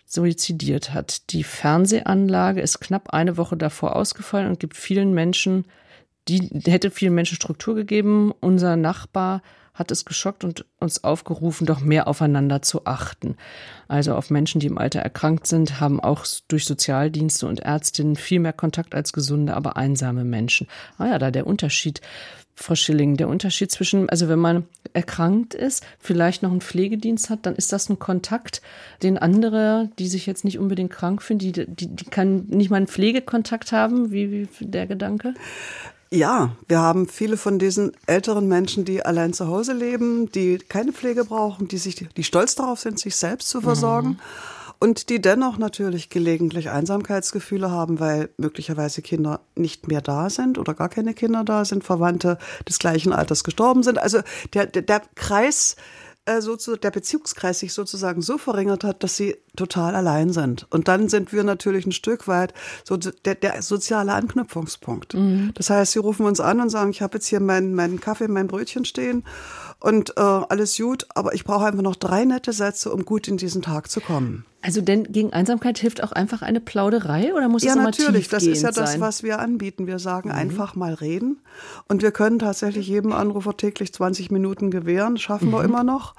suizidiert hat. Die Fernsehanlage ist knapp eine Woche davor ausgefallen und gibt vielen Menschen, die hätte vielen Menschen Struktur gegeben. Unser Nachbar hat es geschockt und uns aufgerufen, doch mehr aufeinander zu achten. Also auf Menschen, die im Alter erkrankt sind, haben auch durch Sozialdienste und Ärztinnen viel mehr Kontakt als gesunde, aber einsame Menschen. Ah ja, da der Unterschied. Frau Schilling, der Unterschied zwischen, also wenn man erkrankt ist, vielleicht noch einen Pflegedienst hat, dann ist das ein Kontakt, den andere, die sich jetzt nicht unbedingt krank fühlen, die, die, die kann nicht mal einen Pflegekontakt haben, wie, wie der Gedanke? Ja, wir haben viele von diesen älteren Menschen, die allein zu Hause leben, die keine Pflege brauchen, die sich, die stolz darauf sind, sich selbst zu versorgen. Mhm und die dennoch natürlich gelegentlich Einsamkeitsgefühle haben, weil möglicherweise Kinder nicht mehr da sind oder gar keine Kinder da sind, Verwandte des gleichen Alters gestorben sind. Also der, der, der Kreis äh, so der Beziehungskreis sich sozusagen so verringert hat, dass sie total allein sind. Und dann sind wir natürlich ein Stück weit so der, der soziale Anknüpfungspunkt. Mhm. Das heißt, sie rufen uns an und sagen, ich habe jetzt hier meinen, meinen Kaffee, mein Brötchen stehen und äh, alles gut, aber ich brauche einfach noch drei nette Sätze, um gut in diesen Tag zu kommen. Also denn gegen Einsamkeit hilft auch einfach eine Plauderei oder muss ja, es immer natürlich, das ist ja das, sein? was wir anbieten. Wir sagen mhm. einfach mal reden und wir können tatsächlich jedem Anrufer täglich 20 Minuten gewähren, schaffen mhm. wir immer noch.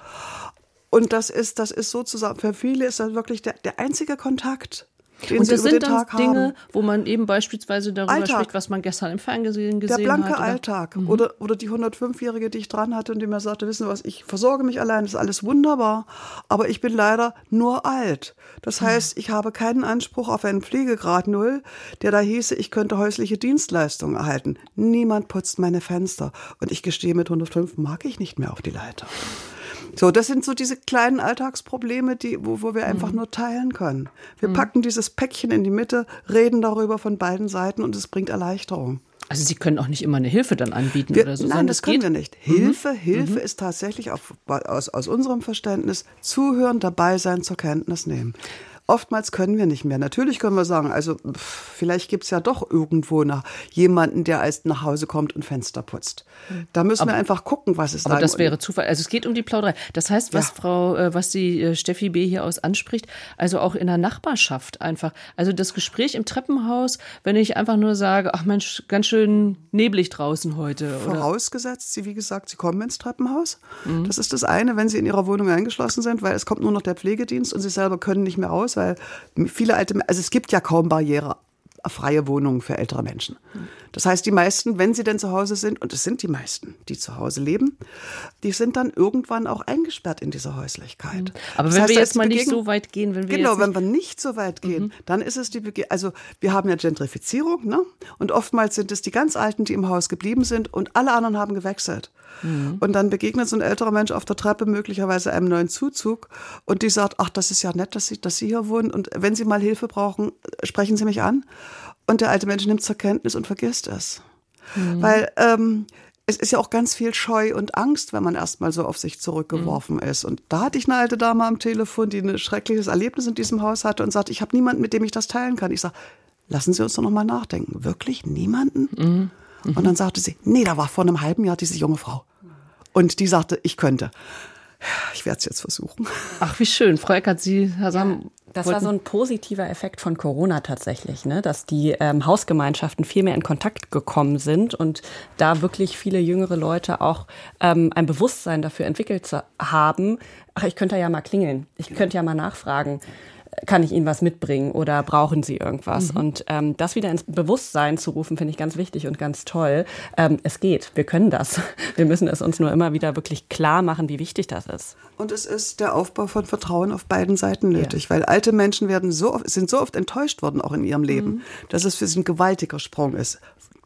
Und das ist, das ist sozusagen, für viele ist das wirklich der, der einzige Kontakt. Den und das sind dann Dinge, haben. wo man eben beispielsweise darüber Alltag. spricht, was man gestern im Fernsehen gesehen hat. Der blanke hat, oder? Alltag. Mhm. Oder, oder die 105-Jährige, die ich dran hatte und die mir sagte, wissen Sie was, ich versorge mich allein, das ist alles wunderbar, aber ich bin leider nur alt. Das heißt, ich habe keinen Anspruch auf einen Pflegegrad Null, der da hieße, ich könnte häusliche Dienstleistungen erhalten. Niemand putzt meine Fenster. Und ich gestehe, mit 105 mag ich nicht mehr auf die Leiter. So, das sind so diese kleinen Alltagsprobleme, die, wo, wo wir einfach mhm. nur teilen können. Wir mhm. packen dieses Päckchen in die Mitte, reden darüber von beiden Seiten und es bringt Erleichterung. Also Sie können auch nicht immer eine Hilfe dann anbieten wir, oder so. Nein, das können wir nicht. Hilfe, mhm. Hilfe mhm. ist tatsächlich auf, aus, aus unserem Verständnis zuhören, dabei sein, zur Kenntnis nehmen. Oftmals können wir nicht mehr. Natürlich können wir sagen, also vielleicht gibt es ja doch irgendwo nach jemanden, der erst nach Hause kommt und Fenster putzt. Da müssen aber, wir einfach gucken, was es da Aber das wäre Zufall. Also es geht um die Plauderei. Das heißt, was ja. Frau, äh, was die äh, Steffi B. hier aus anspricht, also auch in der Nachbarschaft einfach. Also das Gespräch im Treppenhaus, wenn ich einfach nur sage, ach Mensch, ganz schön neblig draußen heute. Oder? Vorausgesetzt, Sie, wie gesagt, Sie kommen ins Treppenhaus. Mhm. Das ist das eine, wenn Sie in Ihrer Wohnung eingeschlossen sind, weil es kommt nur noch der Pflegedienst und Sie selber können nicht mehr raus, weil viele alte, also es gibt ja kaum Barriere freie Wohnungen für ältere Menschen. Das heißt, die meisten, wenn sie denn zu Hause sind, und es sind die meisten, die zu Hause leben, die sind dann irgendwann auch eingesperrt in dieser Häuslichkeit. Mhm. Aber das wenn heißt, wir jetzt mal nicht so weit gehen, wenn wir genau, wenn wir nicht so weit gehen, mhm. dann ist es die, Bege also wir haben ja Gentrifizierung, ne? Und oftmals sind es die ganz Alten, die im Haus geblieben sind, und alle anderen haben gewechselt. Mhm. Und dann begegnet so ein älterer Mensch auf der Treppe möglicherweise einem neuen Zuzug und die sagt, ach, das ist ja nett, dass Sie, dass Sie hier wohnen und wenn Sie mal Hilfe brauchen, sprechen Sie mich an. Und der alte Mensch nimmt zur Kenntnis und vergisst es. Mhm. Weil ähm, es ist ja auch ganz viel Scheu und Angst, wenn man erstmal so auf sich zurückgeworfen mhm. ist. Und da hatte ich eine alte Dame am Telefon, die ein schreckliches Erlebnis in diesem Haus hatte und sagte, ich habe niemanden, mit dem ich das teilen kann. Ich sage, lassen Sie uns doch noch mal nachdenken. Wirklich niemanden? Mhm. Und dann sagte sie, nee, da war vor einem halben Jahr diese junge Frau. Und die sagte, ich könnte. Ich werde es jetzt versuchen. Ach, wie schön. Frau Eckert, Sie, Herr Sam, ja, das war so ein positiver Effekt von Corona tatsächlich, ne? dass die ähm, Hausgemeinschaften viel mehr in Kontakt gekommen sind und da wirklich viele jüngere Leute auch ähm, ein Bewusstsein dafür entwickelt haben. Ach, ich könnte ja mal klingeln. Ich könnte ja mal nachfragen kann ich Ihnen was mitbringen oder brauchen Sie irgendwas? Mhm. Und ähm, das wieder ins Bewusstsein zu rufen, finde ich ganz wichtig und ganz toll. Ähm, es geht, wir können das. Wir müssen es uns nur immer wieder wirklich klar machen, wie wichtig das ist. Und es ist der Aufbau von Vertrauen auf beiden Seiten nötig, ja. weil alte Menschen werden so, sind so oft enttäuscht worden, auch in ihrem Leben, mhm. dass es für sie ein gewaltiger Sprung ist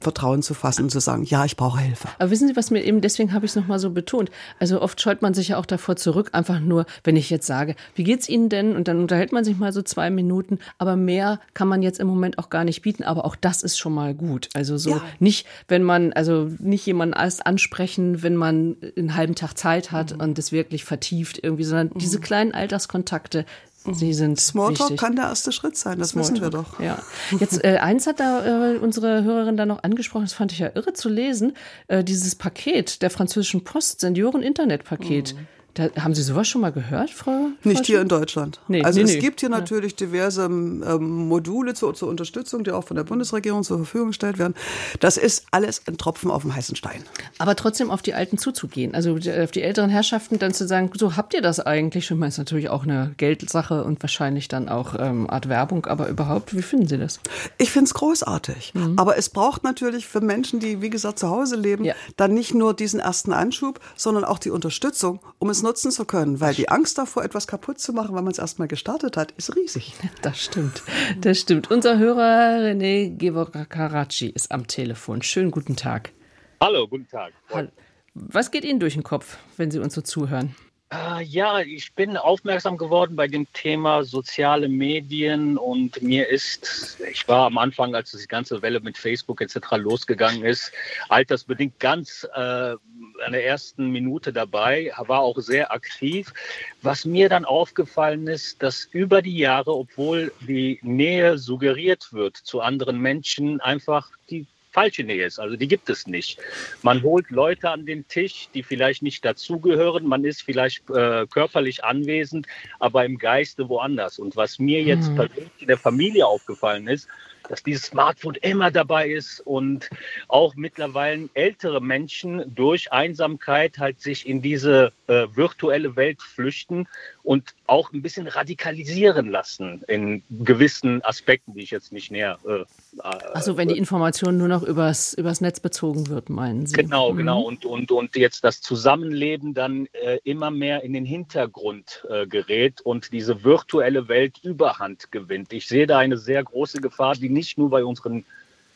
Vertrauen zu fassen und zu sagen, ja, ich brauche Hilfe. Aber wissen Sie, was mir eben, deswegen habe ich es nochmal so betont. Also oft scheut man sich ja auch davor zurück, einfach nur, wenn ich jetzt sage, wie geht's Ihnen denn? Und dann unterhält man sich mal so zwei Minuten, aber mehr kann man jetzt im Moment auch gar nicht bieten. Aber auch das ist schon mal gut. Also so ja. nicht, wenn man, also nicht jemanden erst ansprechen, wenn man einen halben Tag Zeit hat mhm. und es wirklich vertieft irgendwie, sondern mhm. diese kleinen Alterskontakte Sie sind Smalltalk wichtig. kann der erste Schritt sein, das Smalltalk, wissen wir doch. Ja. Jetzt äh, eins hat da äh, unsere Hörerin da noch angesprochen, das fand ich ja irre zu lesen, äh, dieses Paket der französischen Post, Senioren-Internet-Paket. Mhm. Da, haben Sie sowas schon mal gehört, Frau? Nicht hier in Deutschland. Nee, also nee, es nee. gibt hier natürlich diverse ähm, Module zur, zur, Unterstützung, die auch von der Bundesregierung zur Verfügung gestellt werden. Das ist alles ein Tropfen auf dem heißen Stein. Aber trotzdem auf die Alten zuzugehen, also auf die älteren Herrschaften dann zu sagen, so habt ihr das eigentlich? Ich meine, es ist natürlich auch eine Geldsache und wahrscheinlich dann auch ähm, Art Werbung, aber überhaupt, wie finden Sie das? Ich finde es großartig. Mhm. Aber es braucht natürlich für Menschen, die, wie gesagt, zu Hause leben, ja. dann nicht nur diesen ersten Anschub, sondern auch die Unterstützung, um es nutzen zu können, weil die Angst davor, etwas kaputt zu machen, wenn man es erstmal gestartet hat, ist riesig. Das stimmt. Das stimmt. Unser Hörer René Gevorkaraci ist am Telefon. Schönen guten Tag. Hallo, guten Tag. Hallo. Was geht Ihnen durch den Kopf, wenn Sie uns so zuhören? Äh, ja, ich bin aufmerksam geworden bei dem Thema soziale Medien und mir ist, ich war am Anfang, als die ganze Welle mit Facebook etc. losgegangen ist, altersbedingt ganz äh, an der ersten Minute dabei, war auch sehr aktiv. Was mir dann aufgefallen ist, dass über die Jahre, obwohl die Nähe suggeriert wird zu anderen Menschen, einfach die falsche Nähe ist. Also die gibt es nicht. Man holt Leute an den Tisch, die vielleicht nicht dazugehören. Man ist vielleicht äh, körperlich anwesend, aber im Geiste woanders. Und was mir jetzt mhm. persönlich in der Familie aufgefallen ist, dass dieses Smartphone immer dabei ist und auch mittlerweile ältere Menschen durch Einsamkeit halt sich in diese äh, virtuelle Welt flüchten und auch ein bisschen radikalisieren lassen in gewissen Aspekten, die ich jetzt nicht näher. Äh, also wenn die Information nur noch übers, übers Netz bezogen wird, meinen Sie? Genau, mhm. genau. Und, und, und jetzt das Zusammenleben dann äh, immer mehr in den Hintergrund äh, gerät und diese virtuelle Welt Überhand gewinnt. Ich sehe da eine sehr große Gefahr, die nicht nur bei unseren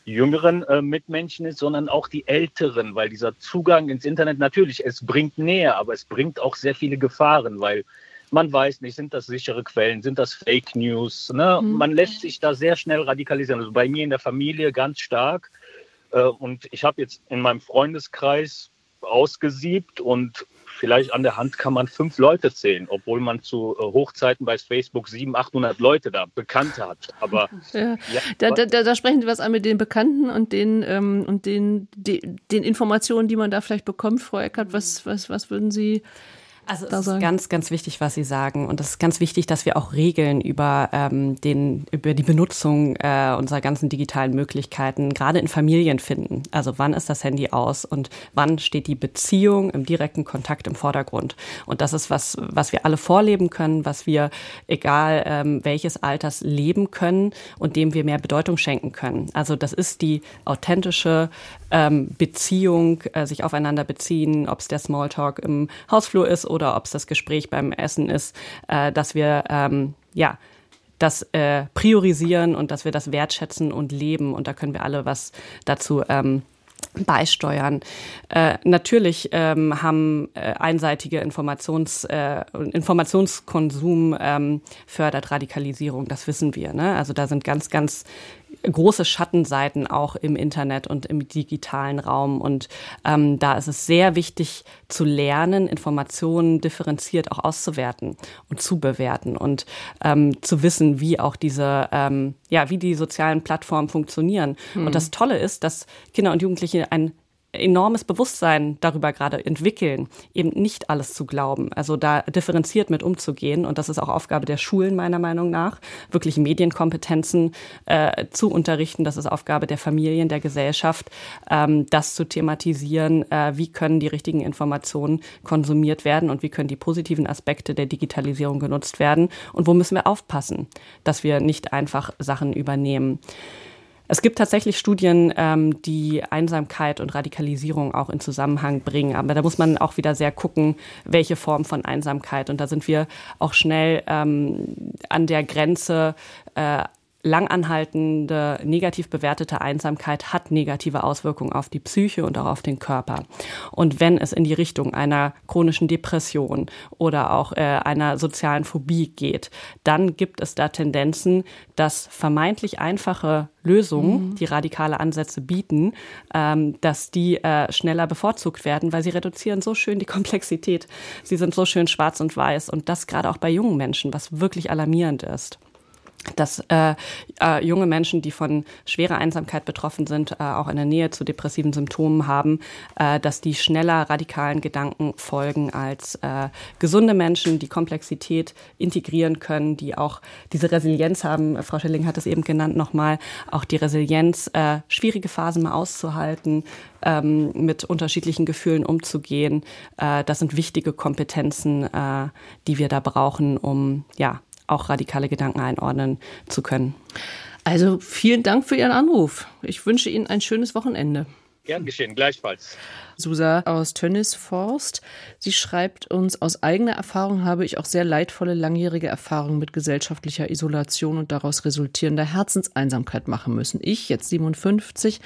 jüngeren äh, Mitmenschen ist, sondern auch die älteren, weil dieser Zugang ins Internet natürlich, es bringt näher, aber es bringt auch sehr viele Gefahren, weil man weiß nicht, sind das sichere Quellen, sind das Fake News. Ne? Mhm. Man lässt sich da sehr schnell radikalisieren. Also bei mir in der Familie ganz stark. Äh, und ich habe jetzt in meinem Freundeskreis ausgesiebt und vielleicht an der Hand kann man fünf Leute zählen, obwohl man zu äh, Hochzeiten bei Facebook 700, 800 Leute da bekannt hat. Aber ja. Ja, da, da, da, sprechen Sie was an mit den Bekannten und den ähm, und den, den, den Informationen, die man da vielleicht bekommt, Frau Eckert. Was, was, was würden Sie also es ist ganz, ganz wichtig, was Sie sagen. Und es ist ganz wichtig, dass wir auch Regeln über, ähm, den, über die Benutzung äh, unserer ganzen digitalen Möglichkeiten gerade in Familien finden. Also wann ist das Handy aus und wann steht die Beziehung im direkten Kontakt im Vordergrund. Und das ist was, was wir alle vorleben können, was wir, egal ähm, welches Alters, leben können und dem wir mehr Bedeutung schenken können. Also das ist die authentische ähm, Beziehung, äh, sich aufeinander beziehen, ob es der Smalltalk im Hausflur ist oder ob es das Gespräch beim Essen ist, äh, dass wir ähm, ja das äh, priorisieren und dass wir das wertschätzen und leben. Und da können wir alle was dazu ähm, beisteuern. Äh, natürlich ähm, haben äh, einseitige Informations, äh, Informationskonsum ähm, fördert Radikalisierung, das wissen wir. Ne? Also da sind ganz, ganz große Schattenseiten auch im Internet und im digitalen Raum. Und ähm, da ist es sehr wichtig zu lernen, Informationen differenziert auch auszuwerten und zu bewerten und ähm, zu wissen, wie auch diese, ähm, ja, wie die sozialen Plattformen funktionieren. Mhm. Und das Tolle ist, dass Kinder und Jugendliche ein enormes Bewusstsein darüber gerade entwickeln, eben nicht alles zu glauben. Also da differenziert mit umzugehen. Und das ist auch Aufgabe der Schulen meiner Meinung nach, wirklich Medienkompetenzen äh, zu unterrichten. Das ist Aufgabe der Familien, der Gesellschaft, ähm, das zu thematisieren. Äh, wie können die richtigen Informationen konsumiert werden und wie können die positiven Aspekte der Digitalisierung genutzt werden? Und wo müssen wir aufpassen, dass wir nicht einfach Sachen übernehmen? Es gibt tatsächlich Studien, ähm, die Einsamkeit und Radikalisierung auch in Zusammenhang bringen. Aber da muss man auch wieder sehr gucken, welche Form von Einsamkeit. Und da sind wir auch schnell ähm, an der Grenze äh, langanhaltende, negativ bewertete Einsamkeit hat negative Auswirkungen auf die Psyche und auch auf den Körper. Und wenn es in die Richtung einer chronischen Depression oder auch äh, einer sozialen Phobie geht, dann gibt es da Tendenzen, dass vermeintlich einfache Lösungen, mhm. die radikale Ansätze bieten, ähm, dass die äh, schneller bevorzugt werden, weil sie reduzieren so schön die Komplexität. Sie sind so schön schwarz und weiß und das gerade auch bei jungen Menschen, was wirklich alarmierend ist dass äh, äh, junge Menschen, die von schwerer Einsamkeit betroffen sind, äh, auch eine Nähe zu depressiven Symptomen haben, äh, dass die schneller radikalen Gedanken folgen als äh, gesunde Menschen, die Komplexität integrieren können, die auch diese Resilienz haben. Frau Schilling hat es eben genannt nochmal, auch die Resilienz, äh, schwierige Phasen mal auszuhalten, ähm, mit unterschiedlichen Gefühlen umzugehen. Äh, das sind wichtige Kompetenzen, äh, die wir da brauchen, um ja auch radikale Gedanken einordnen zu können. Also vielen Dank für Ihren Anruf. Ich wünsche Ihnen ein schönes Wochenende. Gern geschehen, gleichfalls. Susa aus Tönnisforst. Sie schreibt uns, aus eigener Erfahrung habe ich auch sehr leidvolle langjährige Erfahrungen mit gesellschaftlicher Isolation und daraus resultierender Herzenseinsamkeit machen müssen. Ich, jetzt 57,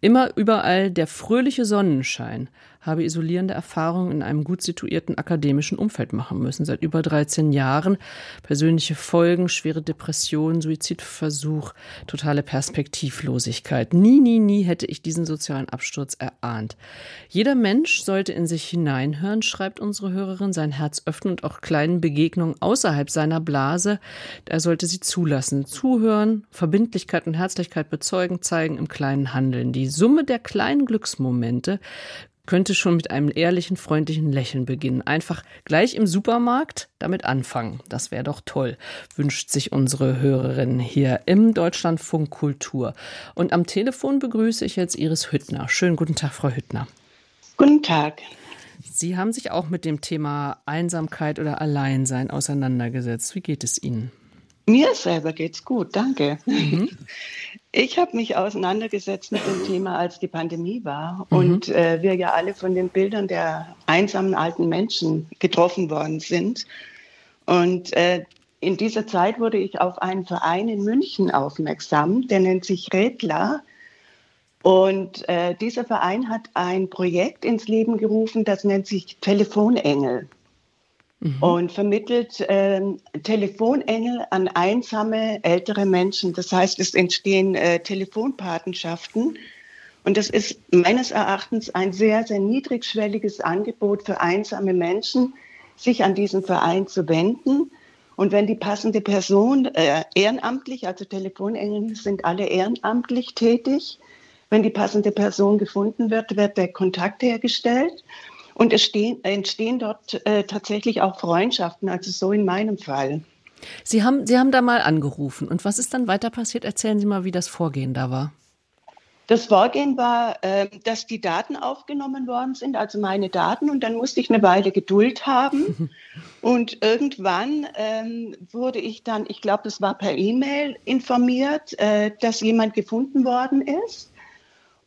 immer überall der fröhliche Sonnenschein habe isolierende Erfahrungen in einem gut situierten akademischen Umfeld machen müssen. Seit über 13 Jahren persönliche Folgen, schwere Depression, Suizidversuch, totale Perspektivlosigkeit. Nie, nie, nie hätte ich diesen sozialen Absturz erahnt. Jeder Mensch sollte in sich hineinhören, schreibt unsere Hörerin, sein Herz öffnen und auch kleinen Begegnungen außerhalb seiner Blase. Er sollte sie zulassen, zuhören, Verbindlichkeit und Herzlichkeit bezeugen, zeigen, im kleinen Handeln. Die Summe der kleinen Glücksmomente könnte schon mit einem ehrlichen, freundlichen Lächeln beginnen. Einfach gleich im Supermarkt damit anfangen. Das wäre doch toll, wünscht sich unsere Hörerin hier im Deutschlandfunk Kultur. Und am Telefon begrüße ich jetzt Iris Hüttner. Schönen guten Tag, Frau Hüttner. Guten Tag. Sie haben sich auch mit dem Thema Einsamkeit oder Alleinsein auseinandergesetzt. Wie geht es Ihnen? Mir selber geht's gut, danke. Mhm. Ich habe mich auseinandergesetzt mit dem Thema, als die Pandemie war mhm. und äh, wir ja alle von den Bildern der einsamen alten Menschen getroffen worden sind. Und äh, in dieser Zeit wurde ich auf einen Verein in München aufmerksam, der nennt sich Redler. Und äh, dieser Verein hat ein Projekt ins Leben gerufen, das nennt sich Telefonengel mhm. und vermittelt äh, Telefonengel an einsame ältere Menschen. Das heißt, es entstehen äh, Telefonpatenschaften. Und das ist meines Erachtens ein sehr, sehr niedrigschwelliges Angebot für einsame Menschen, sich an diesen Verein zu wenden. Und wenn die passende Person äh, ehrenamtlich, also Telefonengel sind alle ehrenamtlich tätig, wenn die passende Person gefunden wird, wird der Kontakt hergestellt. Und es stehen, entstehen dort äh, tatsächlich auch Freundschaften, also so in meinem Fall. Sie haben, Sie haben da mal angerufen. Und was ist dann weiter passiert? Erzählen Sie mal, wie das Vorgehen da war. Das Vorgehen war, äh, dass die Daten aufgenommen worden sind, also meine Daten, und dann musste ich eine Weile Geduld haben. und irgendwann ähm, wurde ich dann, ich glaube, das war per E-Mail informiert, äh, dass jemand gefunden worden ist.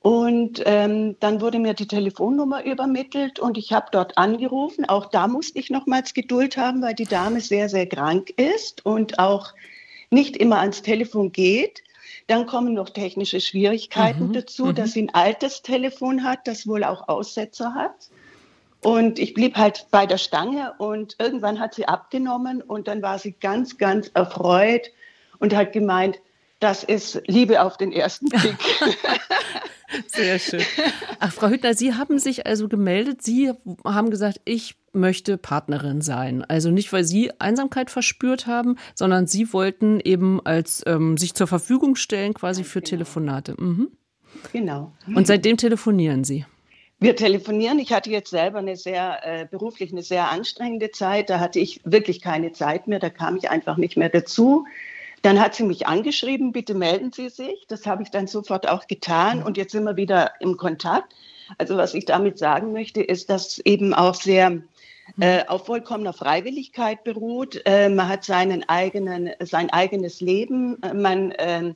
Und ähm, dann wurde mir die Telefonnummer übermittelt und ich habe dort angerufen. Auch da musste ich nochmals Geduld haben, weil die Dame sehr, sehr krank ist und auch nicht immer ans Telefon geht. Dann kommen noch technische Schwierigkeiten mhm. dazu, mhm. dass sie ein altes Telefon hat, das wohl auch Aussetzer hat. Und ich blieb halt bei der Stange und irgendwann hat sie abgenommen und dann war sie ganz, ganz erfreut und hat gemeint, das ist Liebe auf den ersten Blick. Sehr schön. Ach, Frau Hüttner, Sie haben sich also gemeldet. Sie haben gesagt, ich möchte Partnerin sein. Also nicht, weil Sie Einsamkeit verspürt haben, sondern Sie wollten eben als ähm, sich zur Verfügung stellen, quasi für genau. Telefonate. Mhm. Genau. Und seitdem telefonieren Sie. Wir telefonieren. Ich hatte jetzt selber eine sehr äh, beruflich eine sehr anstrengende Zeit. Da hatte ich wirklich keine Zeit mehr. Da kam ich einfach nicht mehr dazu. Dann hat sie mich angeschrieben, bitte melden Sie sich. Das habe ich dann sofort auch getan und jetzt sind wir wieder im Kontakt. Also was ich damit sagen möchte, ist, dass eben auch sehr äh, auf vollkommener Freiwilligkeit beruht. Äh, man hat seinen eigenen, sein eigenes Leben. Man äh,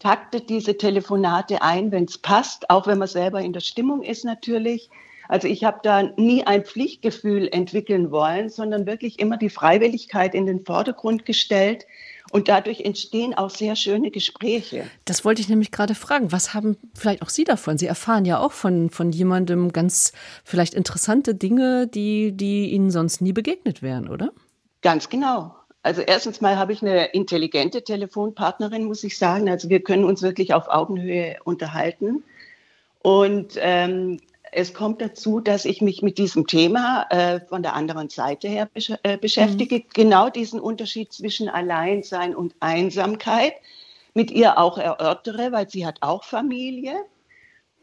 taktet diese Telefonate ein, wenn es passt, auch wenn man selber in der Stimmung ist natürlich. Also ich habe da nie ein Pflichtgefühl entwickeln wollen, sondern wirklich immer die Freiwilligkeit in den Vordergrund gestellt. Und dadurch entstehen auch sehr schöne Gespräche. Das wollte ich nämlich gerade fragen. Was haben vielleicht auch Sie davon? Sie erfahren ja auch von, von jemandem ganz vielleicht interessante Dinge, die, die Ihnen sonst nie begegnet wären, oder? Ganz genau. Also erstens mal habe ich eine intelligente Telefonpartnerin, muss ich sagen. Also wir können uns wirklich auf Augenhöhe unterhalten. Und ähm, es kommt dazu, dass ich mich mit diesem Thema äh, von der anderen Seite her besch äh, beschäftige. Mhm. Genau diesen Unterschied zwischen Alleinsein und Einsamkeit mit ihr auch erörtere, weil sie hat auch Familie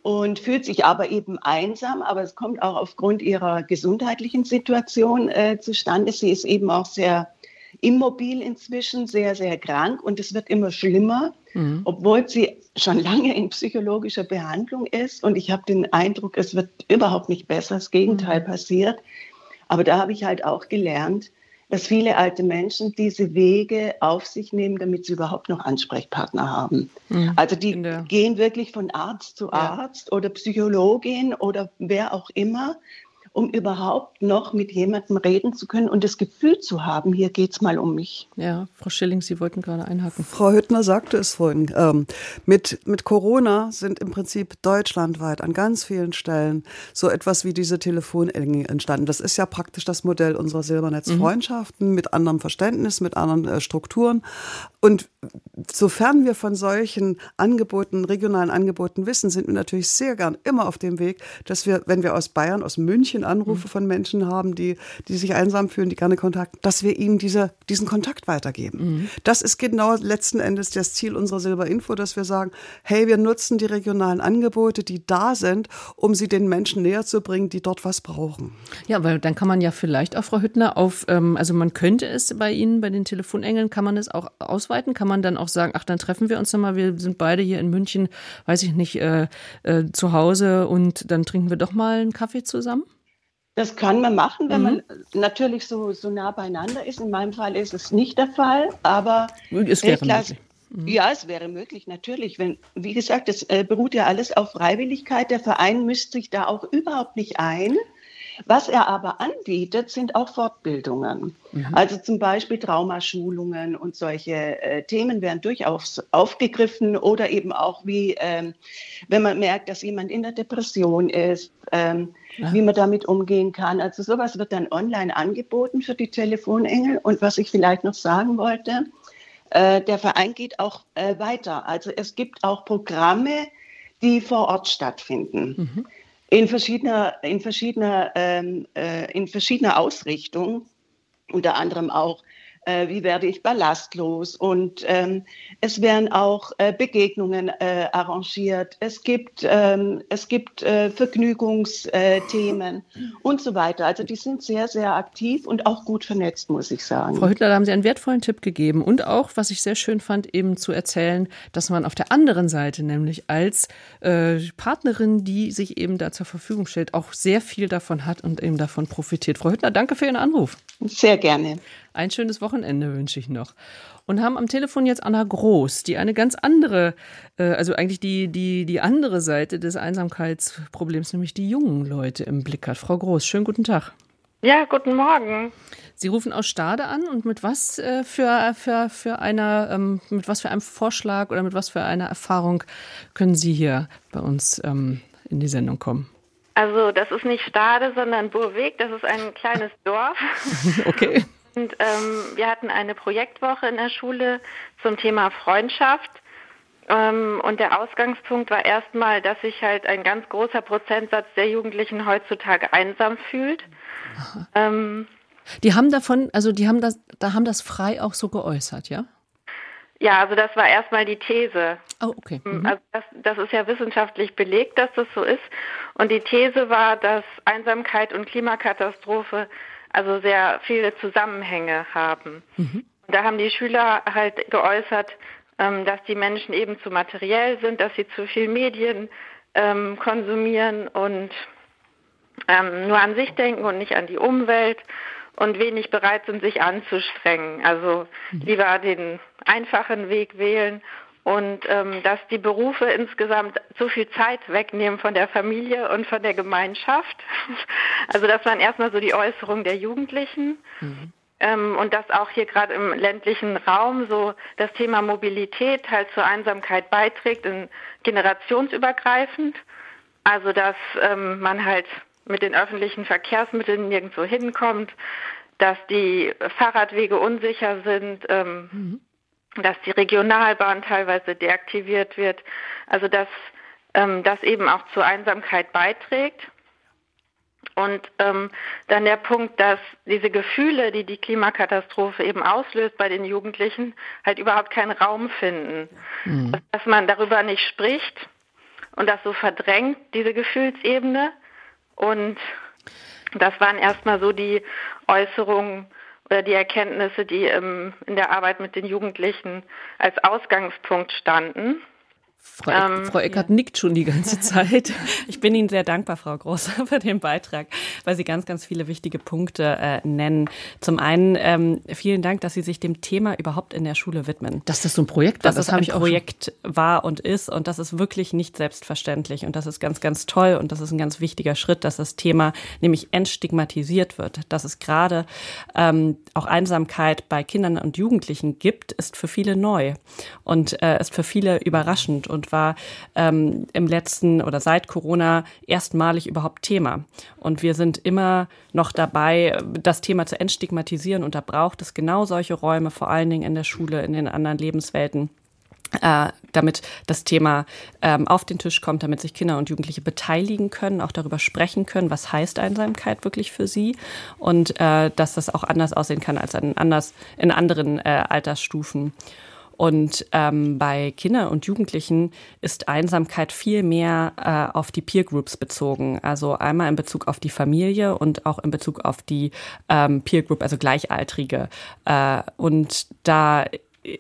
und fühlt sich aber eben einsam. Aber es kommt auch aufgrund ihrer gesundheitlichen Situation äh, zustande. Sie ist eben auch sehr immobil inzwischen, sehr, sehr krank und es wird immer schlimmer, mhm. obwohl sie schon lange in psychologischer Behandlung ist. Und ich habe den Eindruck, es wird überhaupt nicht besser, das Gegenteil mhm. passiert. Aber da habe ich halt auch gelernt, dass viele alte Menschen diese Wege auf sich nehmen, damit sie überhaupt noch Ansprechpartner haben. Mhm. Also die gehen wirklich von Arzt zu Arzt ja. oder Psychologin oder wer auch immer um überhaupt noch mit jemandem reden zu können und das Gefühl zu haben, hier geht es mal um mich. Ja, Frau Schilling, Sie wollten gerade einhaken. Frau Hüttner sagte es vorhin. Ähm, mit, mit Corona sind im Prinzip deutschlandweit an ganz vielen Stellen so etwas wie diese Telefonengel entstanden. Das ist ja praktisch das Modell unserer Silbernetzfreundschaften mhm. mit anderem Verständnis, mit anderen äh, Strukturen. Und sofern wir von solchen Angeboten, regionalen Angeboten wissen, sind wir natürlich sehr gern immer auf dem Weg, dass wir, wenn wir aus Bayern, aus München Anrufe mhm. von Menschen haben, die, die sich einsam fühlen, die gerne Kontakt, dass wir ihnen diese, diesen Kontakt weitergeben. Mhm. Das ist genau letzten Endes das Ziel unserer Silberinfo, dass wir sagen, hey, wir nutzen die regionalen Angebote, die da sind, um sie den Menschen näher zu bringen, die dort was brauchen. Ja, weil dann kann man ja vielleicht auch, Frau Hüttner, auf, ähm, also man könnte es bei Ihnen, bei den Telefonengeln, kann man es auch aus ausweiten? Kann man dann auch sagen, ach, dann treffen wir uns dann mal, wir sind beide hier in München, weiß ich nicht, äh, äh, zu Hause und dann trinken wir doch mal einen Kaffee zusammen? Das kann man machen, wenn mhm. man natürlich so, so nah beieinander ist. In meinem Fall ist es nicht der Fall, aber es wäre möglich. Mhm. Ja, es wäre möglich, natürlich. Wenn, wie gesagt, es äh, beruht ja alles auf Freiwilligkeit. Der Verein mischt sich da auch überhaupt nicht ein. Was er aber anbietet, sind auch Fortbildungen. Mhm. Also zum Beispiel Traumaschulungen und solche äh, Themen werden durchaus aufgegriffen oder eben auch wie, ähm, wenn man merkt, dass jemand in der Depression ist, ähm, ja. wie man damit umgehen kann. Also sowas wird dann online angeboten für die Telefonengel. Und was ich vielleicht noch sagen wollte, äh, der Verein geht auch äh, weiter. Also es gibt auch Programme, die vor Ort stattfinden. Mhm in verschiedener, in verschiedener, ähm, äh, in verschiedener Ausrichtung, unter anderem auch äh, wie werde ich ballastlos. Und ähm, es werden auch äh, Begegnungen äh, arrangiert. Es gibt, ähm, es gibt äh, Vergnügungsthemen und so weiter. Also die sind sehr, sehr aktiv und auch gut vernetzt, muss ich sagen. Frau Hüttler, da haben Sie einen wertvollen Tipp gegeben und auch, was ich sehr schön fand, eben zu erzählen, dass man auf der anderen Seite, nämlich als äh, Partnerin, die sich eben da zur Verfügung stellt, auch sehr viel davon hat und eben davon profitiert. Frau Hüttner, danke für Ihren Anruf. Sehr gerne. Ein schönes Wochenende wünsche ich noch. Und haben am Telefon jetzt Anna Groß, die eine ganz andere, äh, also eigentlich die, die, die andere Seite des Einsamkeitsproblems, nämlich die jungen Leute im Blick hat. Frau Groß, schönen guten Tag. Ja, guten Morgen. Sie rufen aus Stade an und mit was äh, für, für, für einer, ähm, mit was für einem Vorschlag oder mit was für einer Erfahrung können Sie hier bei uns ähm, in die Sendung kommen? Also das ist nicht Stade, sondern Burweg. Das ist ein kleines Dorf. okay. Und ähm, wir hatten eine Projektwoche in der Schule zum Thema Freundschaft. Ähm, und der Ausgangspunkt war erstmal, dass sich halt ein ganz großer Prozentsatz der Jugendlichen heutzutage einsam fühlt. Ähm, die haben davon, also die haben das, da haben das frei auch so geäußert, ja? Ja, also das war erstmal die These. Oh, okay. Mhm. Also das, das ist ja wissenschaftlich belegt, dass das so ist. Und die These war, dass Einsamkeit und Klimakatastrophe also sehr viele Zusammenhänge haben. Mhm. Da haben die Schüler halt geäußert, ähm, dass die Menschen eben zu materiell sind, dass sie zu viel Medien ähm, konsumieren und ähm, nur an sich denken und nicht an die Umwelt und wenig bereit sind, sich anzustrengen. Also mhm. lieber den einfachen Weg wählen und ähm, dass die Berufe insgesamt zu viel Zeit wegnehmen von der Familie und von der Gemeinschaft. Also das waren erstmal so die Äußerungen der Jugendlichen. Mhm. Ähm, und dass auch hier gerade im ländlichen Raum so das Thema Mobilität halt zur Einsamkeit beiträgt, in generationsübergreifend. Also dass ähm, man halt mit den öffentlichen Verkehrsmitteln nirgendwo hinkommt, dass die Fahrradwege unsicher sind, ähm, mhm. Dass die Regionalbahn teilweise deaktiviert wird. Also dass ähm, das eben auch zur Einsamkeit beiträgt. Und ähm, dann der Punkt, dass diese Gefühle, die die Klimakatastrophe eben auslöst bei den Jugendlichen, halt überhaupt keinen Raum finden. Mhm. Dass man darüber nicht spricht und das so verdrängt, diese Gefühlsebene. Und das waren erstmal so die Äußerungen oder die Erkenntnisse, die ähm, in der Arbeit mit den Jugendlichen als Ausgangspunkt standen. Frau, ähm, Frau Eckert ja. nickt schon die ganze Zeit. Ich bin Ihnen sehr dankbar, Frau Groß, für den Beitrag, weil Sie ganz, ganz viele wichtige Punkte äh, nennen. Zum einen ähm, vielen Dank, dass Sie sich dem Thema überhaupt in der Schule widmen. Dass das so ein Projekt war, dass das, das ein Projekt war und ist und das ist wirklich nicht selbstverständlich und das ist ganz, ganz toll und das ist ein ganz wichtiger Schritt, dass das Thema nämlich entstigmatisiert wird. Dass es gerade ähm, auch Einsamkeit bei Kindern und Jugendlichen gibt, ist für viele neu und äh, ist für viele überraschend und war ähm, im letzten oder seit Corona erstmalig überhaupt Thema. Und wir sind immer noch dabei, das Thema zu entstigmatisieren. Und da braucht es genau solche Räume, vor allen Dingen in der Schule, in den anderen Lebenswelten. Äh, damit das Thema ähm, auf den Tisch kommt, damit sich Kinder und Jugendliche beteiligen können, auch darüber sprechen können, was heißt Einsamkeit wirklich für sie und äh, dass das auch anders aussehen kann als an anders in anderen äh, Altersstufen. Und ähm, bei Kindern und Jugendlichen ist Einsamkeit viel mehr äh, auf die Peer Groups bezogen. Also einmal in Bezug auf die Familie und auch in Bezug auf die ähm, Peer Group, also Gleichaltrige. Äh, und da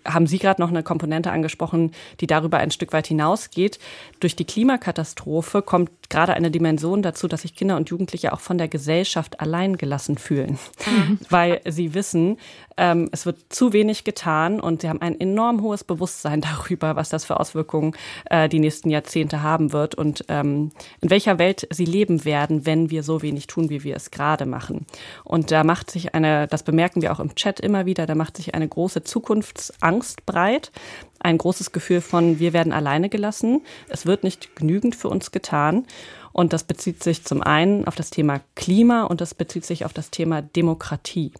haben Sie gerade noch eine Komponente angesprochen, die darüber ein Stück weit hinausgeht. Durch die Klimakatastrophe kommt gerade eine Dimension dazu, dass sich Kinder und Jugendliche auch von der Gesellschaft allein gelassen fühlen, mhm. weil sie wissen, ähm, es wird zu wenig getan und sie haben ein enorm hohes Bewusstsein darüber, was das für Auswirkungen äh, die nächsten Jahrzehnte haben wird und ähm, in welcher Welt sie leben werden, wenn wir so wenig tun, wie wir es gerade machen. Und da macht sich eine, das bemerken wir auch im Chat immer wieder, da macht sich eine große Zukunftsangst breit ein großes Gefühl von, wir werden alleine gelassen, es wird nicht genügend für uns getan. Und das bezieht sich zum einen auf das Thema Klima und das bezieht sich auf das Thema Demokratie.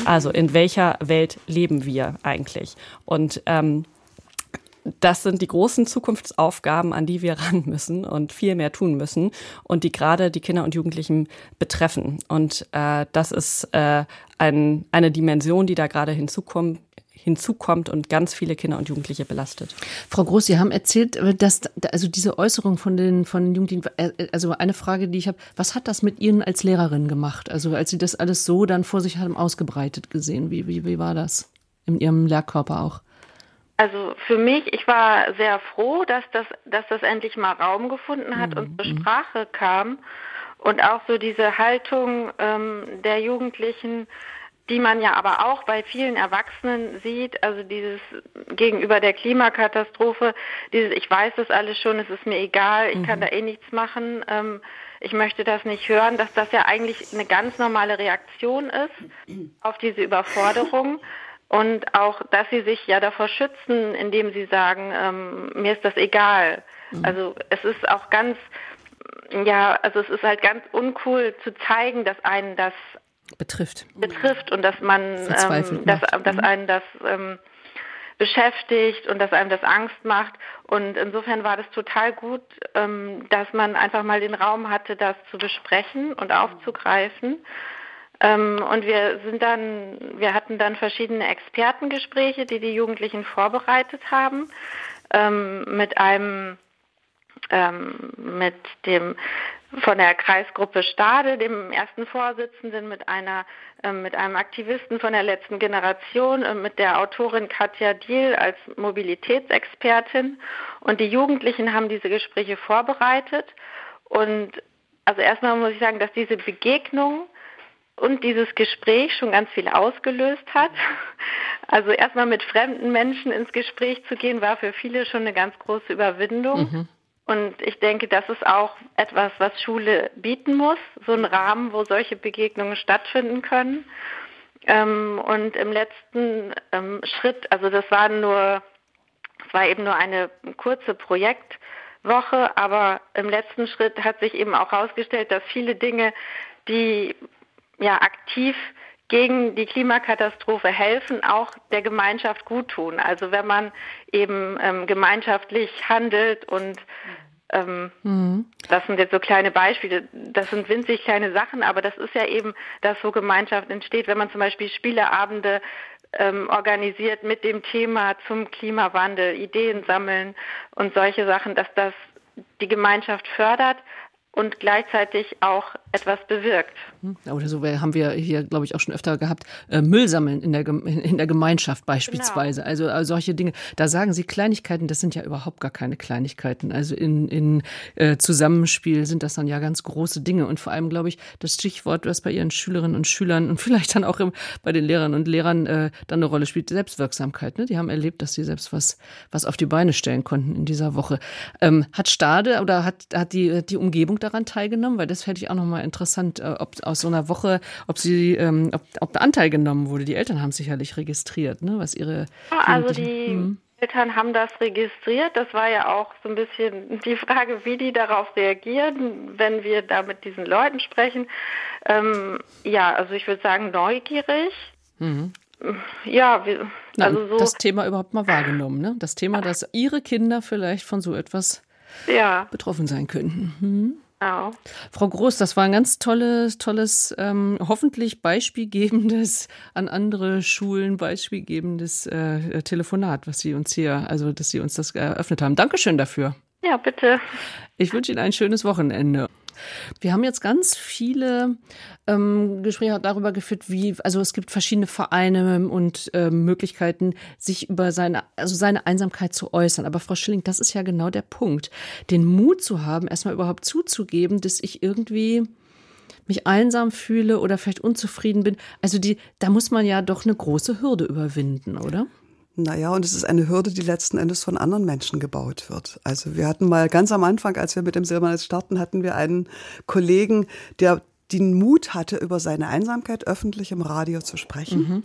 Mhm. Also in welcher Welt leben wir eigentlich? Und ähm, das sind die großen Zukunftsaufgaben, an die wir ran müssen und viel mehr tun müssen und die gerade die Kinder und Jugendlichen betreffen. Und äh, das ist äh, ein, eine Dimension, die da gerade hinzukommt, hinzukommt und ganz viele Kinder und Jugendliche belastet. Frau Groß, Sie haben erzählt, dass also diese Äußerung von den von den Jugendlichen, äh, also eine Frage, die ich habe, was hat das mit Ihnen als Lehrerin gemacht? Also als Sie das alles so dann vor sich haben ausgebreitet gesehen, wie wie, wie war das in Ihrem Lehrkörper auch? Also für mich, ich war sehr froh, dass das, dass das endlich mal Raum gefunden hat mhm. und zur Sprache kam. Und auch so diese Haltung ähm, der Jugendlichen, die man ja aber auch bei vielen Erwachsenen sieht, also dieses gegenüber der Klimakatastrophe, dieses ich weiß das alles schon, es ist mir egal, ich mhm. kann da eh nichts machen, ähm, ich möchte das nicht hören, dass das ja eigentlich eine ganz normale Reaktion ist auf diese Überforderung und auch, dass sie sich ja davor schützen, indem sie sagen, ähm, mir ist das egal. Mhm. Also es ist auch ganz ja, also es ist halt ganz uncool zu zeigen, dass einen das betrifft. Betrifft und dass man, ähm, dass, dass mhm. einen das ähm, beschäftigt und dass einem das Angst macht. Und insofern war das total gut, ähm, dass man einfach mal den Raum hatte, das zu besprechen und aufzugreifen. Ähm, und wir sind dann, wir hatten dann verschiedene Expertengespräche, die die Jugendlichen vorbereitet haben, ähm, mit einem, ähm, mit dem von der Kreisgruppe Stade, dem ersten Vorsitzenden, mit einer, äh, mit einem Aktivisten von der letzten Generation, äh, mit der Autorin Katja Diel als Mobilitätsexpertin. Und die Jugendlichen haben diese Gespräche vorbereitet. Und also erstmal muss ich sagen, dass diese Begegnung und dieses Gespräch schon ganz viel ausgelöst hat. Also erstmal mit fremden Menschen ins Gespräch zu gehen, war für viele schon eine ganz große Überwindung. Mhm. Und ich denke, das ist auch etwas, was Schule bieten muss, so ein Rahmen, wo solche Begegnungen stattfinden können. Ähm, und im letzten ähm, Schritt, also das war nur, es war eben nur eine kurze Projektwoche, aber im letzten Schritt hat sich eben auch herausgestellt, dass viele Dinge, die ja aktiv gegen die Klimakatastrophe helfen, auch der Gemeinschaft gut tun. Also wenn man eben ähm, gemeinschaftlich handelt und ähm, mhm. das sind jetzt so kleine Beispiele, das sind winzig kleine Sachen, aber das ist ja eben, dass so Gemeinschaft entsteht, wenn man zum Beispiel Spieleabende ähm, organisiert mit dem Thema zum Klimawandel, Ideen sammeln und solche Sachen, dass das die Gemeinschaft fördert, und gleichzeitig auch etwas bewirkt. Hm, oder so haben wir hier, glaube ich, auch schon öfter gehabt, äh, Müll sammeln in der, in der Gemeinschaft beispielsweise. Genau. Also, also, solche Dinge. Da sagen Sie Kleinigkeiten, das sind ja überhaupt gar keine Kleinigkeiten. Also in, in äh, Zusammenspiel sind das dann ja ganz große Dinge. Und vor allem, glaube ich, das Stichwort, was bei Ihren Schülerinnen und Schülern und vielleicht dann auch im, bei den Lehrern und Lehrern äh, dann eine Rolle spielt, Selbstwirksamkeit. Ne? Die haben erlebt, dass sie selbst was, was auf die Beine stellen konnten in dieser Woche. Ähm, hat Stade oder hat, hat die, die Umgebung daran teilgenommen? Weil das hätte ich auch nochmal interessant, äh, ob aus so einer Woche, ob sie, ähm, ob, ob Anteil genommen wurde. Die Eltern haben sicherlich registriert, ne, was ihre. Also die hm. Eltern haben das registriert. Das war ja auch so ein bisschen die Frage, wie die darauf reagieren, wenn wir da mit diesen Leuten sprechen. Ähm, ja, also ich würde sagen neugierig. Mhm. Ja, wir, also so. Das Thema überhaupt mal wahrgenommen, ne? Das Thema, dass ihre Kinder vielleicht von so etwas ja. betroffen sein könnten. Mhm. Genau. Frau Groß, das war ein ganz tolles, tolles, ähm, hoffentlich beispielgebendes an andere Schulen beispielgebendes äh, Telefonat, was Sie uns hier, also dass Sie uns das eröffnet haben. Dankeschön dafür. Ja, bitte. Ich wünsche Ihnen ein schönes Wochenende. Wir haben jetzt ganz viele ähm, Gespräche darüber geführt, wie, also es gibt verschiedene Vereine und äh, Möglichkeiten, sich über seine, also seine Einsamkeit zu äußern. Aber Frau Schilling, das ist ja genau der Punkt, den Mut zu haben, erstmal überhaupt zuzugeben, dass ich irgendwie mich einsam fühle oder vielleicht unzufrieden bin. Also die, da muss man ja doch eine große Hürde überwinden, oder? Naja, und es ist eine Hürde, die letzten Endes von anderen Menschen gebaut wird. Also wir hatten mal ganz am Anfang, als wir mit dem Silbernetz starten, hatten wir einen Kollegen, der den Mut hatte, über seine Einsamkeit öffentlich im Radio zu sprechen. Mhm.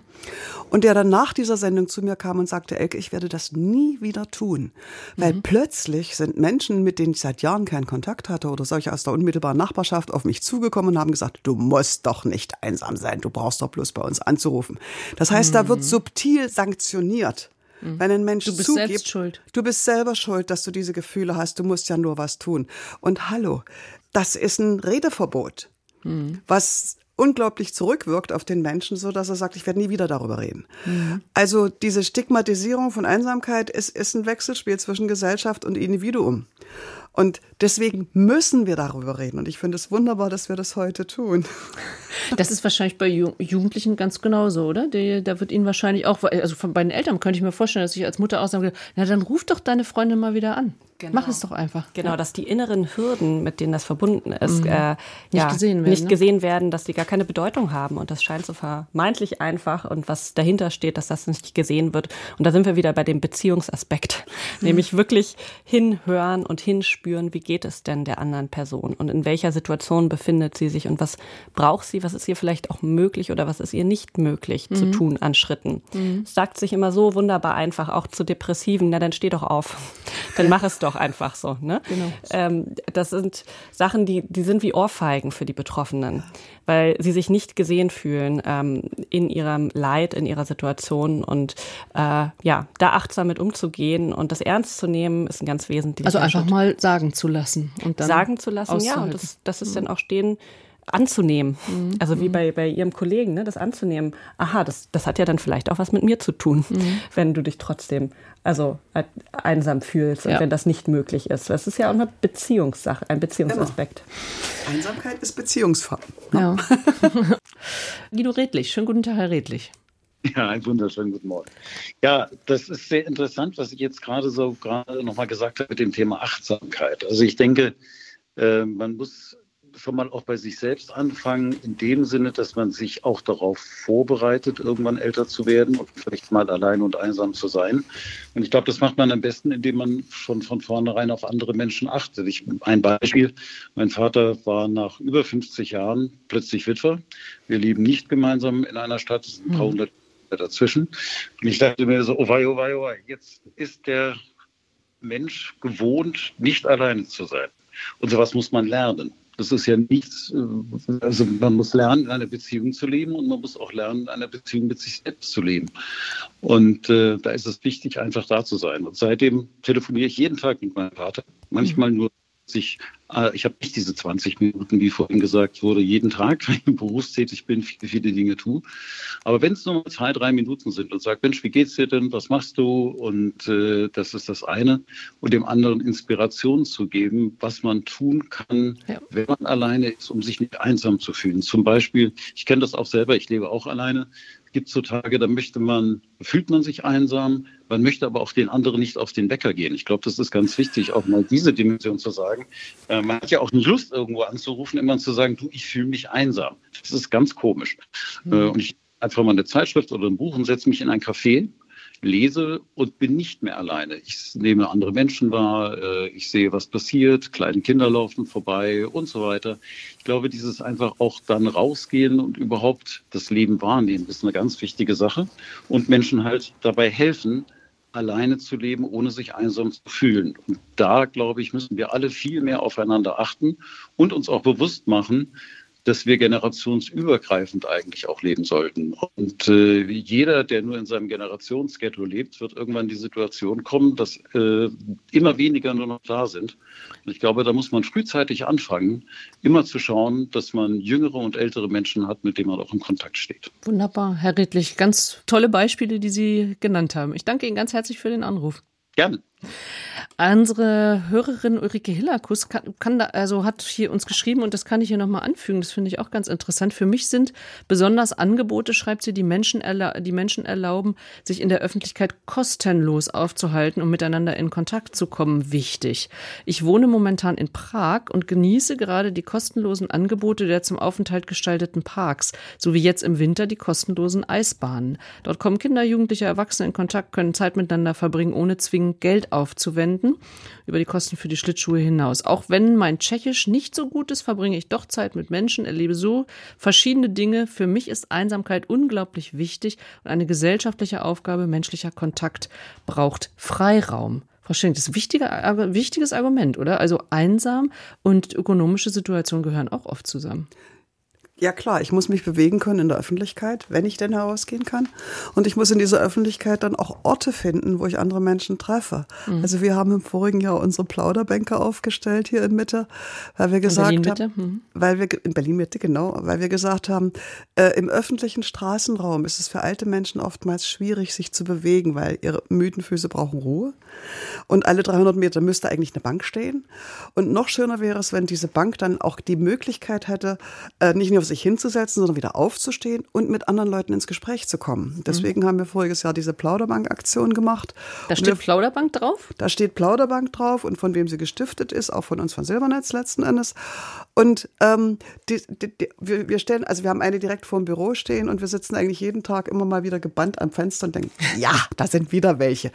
Und der dann nach dieser Sendung zu mir kam und sagte, Elke, ich werde das nie wieder tun. Weil mhm. plötzlich sind Menschen, mit denen ich seit Jahren keinen Kontakt hatte oder solche aus der unmittelbaren Nachbarschaft auf mich zugekommen und haben gesagt, du musst doch nicht einsam sein, du brauchst doch bloß bei uns anzurufen. Das heißt, mhm. da wird mhm. subtil sanktioniert. Mhm. Wenn ein Mensch du bist zugibt, selbst schuld. du bist selber schuld, dass du diese Gefühle hast, du musst ja nur was tun. Und hallo, das ist ein Redeverbot mhm. was unglaublich zurückwirkt auf den Menschen, so dass er sagt, ich werde nie wieder darüber reden. Mhm. Also diese Stigmatisierung von Einsamkeit ist, ist ein Wechselspiel zwischen Gesellschaft und Individuum. Und deswegen müssen wir darüber reden. Und ich finde es wunderbar, dass wir das heute tun. Das ist wahrscheinlich bei Jugendlichen ganz genauso, oder? da wird ihnen wahrscheinlich auch, also von, bei den Eltern könnte ich mir vorstellen, dass ich als Mutter auch sage, na dann ruf doch deine Freundin mal wieder an. Genau. Mach es doch einfach. Genau, ja. dass die inneren Hürden, mit denen das verbunden ist, mhm. äh, nicht, ja, gesehen, werden, nicht ne? gesehen werden, dass die gar keine Bedeutung haben. Und das scheint so vermeintlich einfach. Und was dahinter steht, dass das nicht gesehen wird. Und da sind wir wieder bei dem Beziehungsaspekt. Mhm. Nämlich wirklich hinhören und hinspüren, wie geht es denn der anderen Person und in welcher Situation befindet sie sich und was braucht sie, was ist ihr vielleicht auch möglich oder was ist ihr nicht möglich mhm. zu tun an Schritten. Mhm. Es sagt sich immer so wunderbar einfach, auch zu Depressiven, na dann steh doch auf, dann mach es doch einfach so. Ne? Genau. Ähm, das sind Sachen, die, die sind wie Ohrfeigen für die Betroffenen, weil sie sich nicht gesehen fühlen ähm, in ihrem Leid, in ihrer Situation und äh, ja, da achtsam mit umzugehen und das ernst zu nehmen, ist ein ganz wesentlicher Also einfach Schritt. mal sagen zu lassen und dann sagen zu lassen, ja, und das, das ist mhm. dann auch stehen anzunehmen. Mhm. Also wie mhm. bei, bei Ihrem Kollegen, ne, das anzunehmen. Aha, das, das hat ja dann vielleicht auch was mit mir zu tun, mhm. wenn du dich trotzdem also einsam fühlst und wenn das nicht möglich ist. Das ist ja auch eine Beziehungssache, ein Beziehungsaspekt. Genau. Einsamkeit ist Beziehungsfall. Ja. Guido Redlich, schönen guten Tag, Herr Redlich. Ja, einen wunderschönen guten Morgen. Ja, das ist sehr interessant, was ich jetzt gerade so gerade nochmal gesagt habe mit dem Thema Achtsamkeit. Also ich denke, äh, man muss schon mal auch bei sich selbst anfangen, in dem Sinne, dass man sich auch darauf vorbereitet, irgendwann älter zu werden und vielleicht mal allein und einsam zu sein. Und ich glaube, das macht man am besten, indem man schon von vornherein auf andere Menschen achtet. Ich, ein Beispiel, mein Vater war nach über 50 Jahren plötzlich Witwer. Wir leben nicht gemeinsam in einer Stadt, es sind ein paar hundert dazwischen. Und ich dachte mir so, oh wei, oh wei, oh wei, jetzt ist der Mensch gewohnt, nicht alleine zu sein. Und sowas muss man lernen. Das ist ja nichts, äh, also man muss lernen, in einer Beziehung zu leben und man muss auch lernen, in einer Beziehung mit sich selbst zu leben. Und äh, da ist es wichtig, einfach da zu sein. Und seitdem telefoniere ich jeden Tag mit meinem Vater, manchmal nur sich, äh, ich habe nicht diese 20 Minuten, wie vorhin gesagt wurde, jeden Tag, wenn ich berufstätig bin, viele, viele Dinge tue. Aber wenn es nur zwei, drei Minuten sind und sagt, Mensch, wie geht's dir denn? Was machst du? Und äh, das ist das eine. Und dem anderen Inspiration zu geben, was man tun kann, ja. wenn man alleine ist, um sich nicht einsam zu fühlen. Zum Beispiel, ich kenne das auch selber, ich lebe auch alleine gibt so Tage, da möchte man, fühlt man sich einsam, man möchte aber auch den anderen nicht auf den Wecker gehen. Ich glaube, das ist ganz wichtig, auch mal diese Dimension zu sagen. Äh, man hat ja auch nicht Lust, irgendwo anzurufen, immer zu sagen, du, ich fühle mich einsam. Das ist ganz komisch. Mhm. Äh, und ich einfach mal eine Zeitschrift oder ein Buch und setze mich in ein Café lese und bin nicht mehr alleine. Ich nehme andere Menschen wahr, äh, ich sehe, was passiert, kleine Kinder laufen vorbei und so weiter. Ich glaube, dieses einfach auch dann rausgehen und überhaupt das Leben wahrnehmen, ist eine ganz wichtige Sache und Menschen halt dabei helfen, alleine zu leben, ohne sich einsam zu fühlen. Und da, glaube ich, müssen wir alle viel mehr aufeinander achten und uns auch bewusst machen, dass wir generationsübergreifend eigentlich auch leben sollten. Und äh, jeder, der nur in seinem Generationsghetto lebt, wird irgendwann die Situation kommen, dass äh, immer weniger nur noch da sind. Und ich glaube, da muss man frühzeitig anfangen, immer zu schauen, dass man jüngere und ältere Menschen hat, mit denen man auch in Kontakt steht. Wunderbar, Herr Redlich. Ganz tolle Beispiele, die Sie genannt haben. Ich danke Ihnen ganz herzlich für den Anruf. Gerne. Unsere Hörerin Ulrike Hillerkus kann, kann da, also hat hier uns geschrieben und das kann ich hier nochmal anfügen. Das finde ich auch ganz interessant. Für mich sind besonders Angebote, schreibt sie, die Menschen, die Menschen erlauben, sich in der Öffentlichkeit kostenlos aufzuhalten und miteinander in Kontakt zu kommen, wichtig. Ich wohne momentan in Prag und genieße gerade die kostenlosen Angebote der zum Aufenthalt gestalteten Parks, sowie jetzt im Winter die kostenlosen Eisbahnen. Dort kommen Kinder, Jugendliche, Erwachsene in Kontakt, können Zeit miteinander verbringen, ohne zwingend Geld aufzuwenden über die Kosten für die Schlittschuhe hinaus. Auch wenn mein Tschechisch nicht so gut ist, verbringe ich doch Zeit mit Menschen, erlebe so verschiedene Dinge. Für mich ist Einsamkeit unglaublich wichtig und eine gesellschaftliche Aufgabe, menschlicher Kontakt braucht Freiraum. Frau Schenk, das ist ein wichtiger, wichtiges Argument, oder? Also einsam und ökonomische Situation gehören auch oft zusammen. Ja klar, ich muss mich bewegen können in der Öffentlichkeit, wenn ich denn herausgehen kann. Und ich muss in dieser Öffentlichkeit dann auch Orte finden, wo ich andere Menschen treffe. Mhm. Also wir haben im vorigen Jahr unsere Plauderbänke aufgestellt hier in Mitte, weil wir gesagt in haben, mhm. weil wir in Berlin Mitte genau, weil wir gesagt haben, äh, im öffentlichen Straßenraum ist es für alte Menschen oftmals schwierig, sich zu bewegen, weil ihre müden Füße brauchen Ruhe. Und alle 300 Meter müsste eigentlich eine Bank stehen. Und noch schöner wäre es, wenn diese Bank dann auch die Möglichkeit hätte, äh, nicht nur auf sich hinzusetzen, sondern wieder aufzustehen und mit anderen Leuten ins Gespräch zu kommen. Deswegen mhm. haben wir voriges Jahr diese Plauderbank-Aktion gemacht. Da steht wir, Plauderbank drauf? Da steht Plauderbank drauf und von wem sie gestiftet ist, auch von uns von Silbernetz letzten Endes. Und ähm, die, die, die, wir, wir stellen, also wir haben eine direkt vor dem Büro stehen und wir sitzen eigentlich jeden Tag immer mal wieder gebannt am Fenster und denken, ja, da sind wieder welche